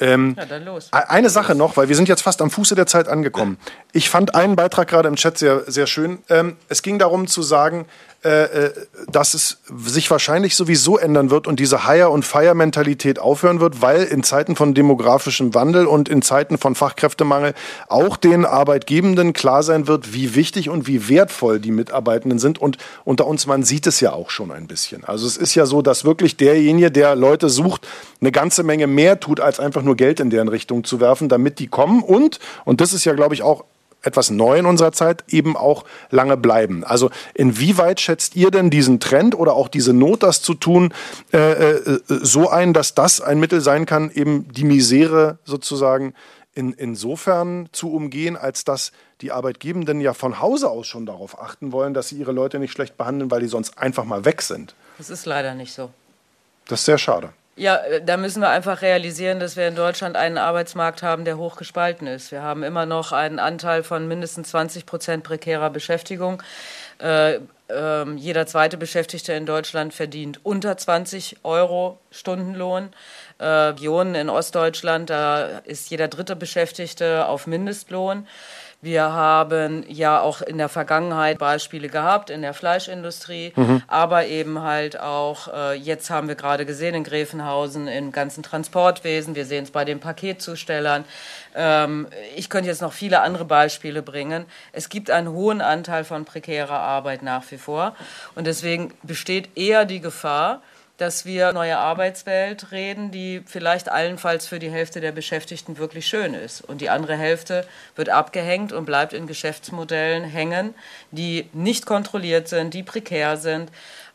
Ähm, Ja, dann los. E- Eine Sache noch, weil wir sind jetzt fast am Fuße der Zeit angekommen. Ich fand einen Beitrag gerade im Chat sehr, sehr schön. Ähm, es ging darum zu sagen, äh, äh, dass es sich wahrscheinlich sowieso ändern wird und diese Hire- und Fire-Mentalität aufhören wird, weil in Zeiten von demografischem Wandel und in Zeiten von Fachkräftemangel auch den Arbeitgebenden klar sein wird, wie wichtig und wie wertvoll die Mitarbeitenden sind. Und unter uns, man sieht es ja auch schon ein bisschen. Also es ist ja so, dass wirklich derjenige, der Leute sucht, eine ganze Menge mehr tut, als einfach nur Geld in deren Richtung zu werfen, damit die kommen und, und das ist ja, glaube ich, auch etwas neu in unserer Zeit, eben auch lange bleiben. Also inwieweit schätzt ihr denn diesen Trend oder auch diese Not, das zu tun, äh, äh, so ein, dass das ein Mittel sein kann, eben die Misere sozusagen in, insofern zu umgehen, als dass die Arbeitgebenden ja von Hause aus schon darauf achten wollen, dass sie ihre Leute nicht schlecht behandeln, weil die sonst einfach mal weg sind. Das ist leider nicht so. Das ist sehr schade. Ja, äh, da müssen wir einfach realisieren, dass wir in Deutschland einen Arbeitsmarkt haben, der hochgespalten ist. Wir haben immer noch einen Anteil von mindestens 20 Prozent prekärer Beschäftigung. Äh, ähm, jeder zweite Beschäftigte in Deutschland verdient unter 20 Euro Stundenlohn. Äh, Regionen in Ostdeutschland, da ist jeder dritte Beschäftigte auf Mindestlohn. Wir haben ja auch in der Vergangenheit Beispiele gehabt in der Fleischindustrie, aber eben halt auch, äh, jetzt haben wir gerade gesehen in Gräfenhausen im ganzen Transportwesen, wir sehen es bei den Paketzustellern. Ähm, ich könnte jetzt noch viele andere Beispiele bringen. Es gibt einen hohen Anteil von prekärer Arbeit nach wie vor und deswegen besteht eher die Gefahr, dass wir neue Arbeitswelt reden, die vielleicht allenfalls für die Hälfte der Beschäftigten wirklich schön ist. Und die andere Hälfte wird abgehängt und bleibt in Geschäftsmodellen hängen, die nicht kontrolliert sind, die prekär sind.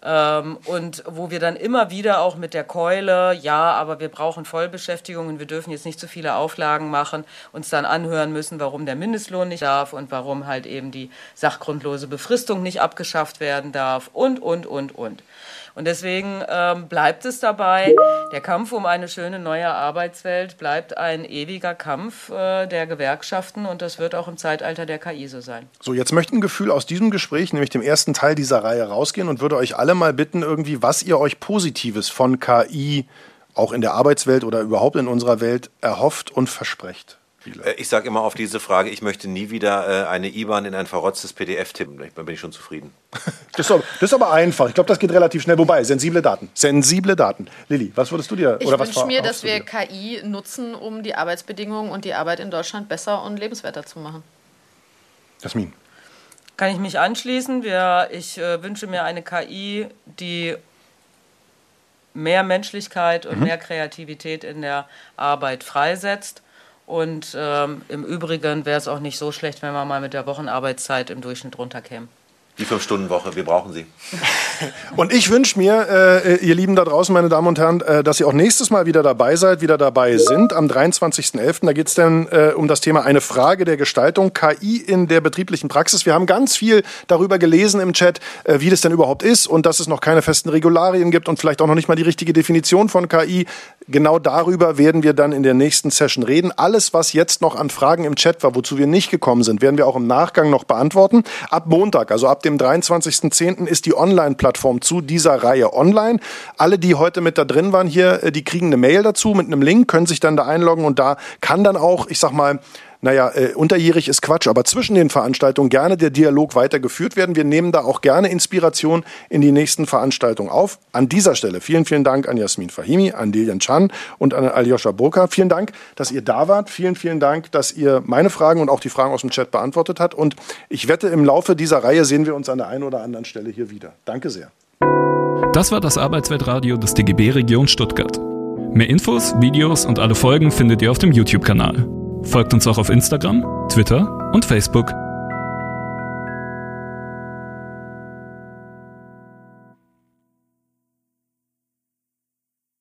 Ähm, und wo wir dann immer wieder auch mit der Keule, ja, aber wir brauchen Vollbeschäftigung und wir dürfen jetzt nicht zu viele Auflagen machen, uns dann anhören müssen, warum der Mindestlohn nicht darf und warum halt eben die sachgrundlose Befristung nicht abgeschafft werden darf und, und, und, und. Und deswegen ähm, bleibt es dabei, der Kampf um eine schöne neue Arbeitswelt bleibt ein ewiger Kampf äh, der Gewerkschaften und das wird auch im Zeitalter der KI so sein. So, jetzt möchte ein Gefühl aus diesem Gespräch, nämlich dem ersten Teil dieser Reihe, rausgehen und würde euch alle mal bitten, irgendwie, was ihr euch Positives von KI auch in der Arbeitswelt oder überhaupt in unserer Welt erhofft und versprecht. Äh, Ich sage immer auf diese Frage, ich möchte nie wieder äh, eine IBAN in ein verrotztes PDF tippen. Dann bin ich schon zufrieden. Das ist aber, das ist aber einfach. Ich glaube, das geht relativ schnell. Wobei, sensible Daten. Sensible Daten. Lilly, was würdest du dir Ich oder was wünsche mir, dass wir? KI nutzen, um die Arbeitsbedingungen und die Arbeit in Deutschland besser und lebenswerter zu machen. Jasmin. Kann ich mich anschließen. Wir, ich äh, wünsche mir eine KI, die mehr Menschlichkeit und mhm. mehr Kreativität in der Arbeit freisetzt. Und ähm, im Übrigen wäre es auch nicht so schlecht, wenn man mal mit der Wochenarbeitszeit im Durchschnitt runterkäme. Die Fünf-Stunden-Woche, wir brauchen sie. und ich wünsche mir, äh, ihr Lieben da draußen, meine Damen und Herren, äh, dass ihr auch nächstes Mal wieder dabei seid, wieder dabei sind, am 23.11. Da geht es dann äh, um das Thema eine Frage der Gestaltung, KI in der betrieblichen Praxis. Wir haben ganz viel darüber gelesen im Chat, äh, wie das denn überhaupt ist und dass es noch keine festen Regularien gibt und vielleicht auch noch nicht mal die richtige Definition von KI. Genau darüber werden wir dann in der nächsten Session reden. Alles, was jetzt noch an Fragen im Chat war, wozu wir nicht gekommen sind, werden wir auch im Nachgang noch beantworten. Ab Montag, also ab dem 23.10. ist die Online-Plattform zu dieser Reihe online. Alle, die heute mit da drin waren hier, äh, die kriegen eine Mail dazu mit einem Link, können sich dann da einloggen und da kann dann auch, ich sag mal, naja, äh, unterjährig ist Quatsch, aber zwischen den Veranstaltungen gerne der Dialog weitergeführt werden. Wir nehmen da auch gerne Inspiration in die nächsten Veranstaltungen auf. An dieser Stelle vielen, vielen Dank an Jasmin Fahimi, an Delian Chan und an Aljoscha Burka. Vielen Dank, dass ihr da wart. Vielen, vielen Dank, dass ihr meine Fragen und auch die Fragen aus dem Chat beantwortet habt. Und ich wette, im Laufe dieser Reihe sehen wir uns an der einen oder anderen Stelle hier wieder. Danke sehr. Das war das Arbeitsweltradio des DGB Region Stuttgart. Mehr Infos, Videos und alle Folgen findet ihr auf dem YouTube-Kanal. Folgt uns auch auf Instagram, Twitter und Facebook.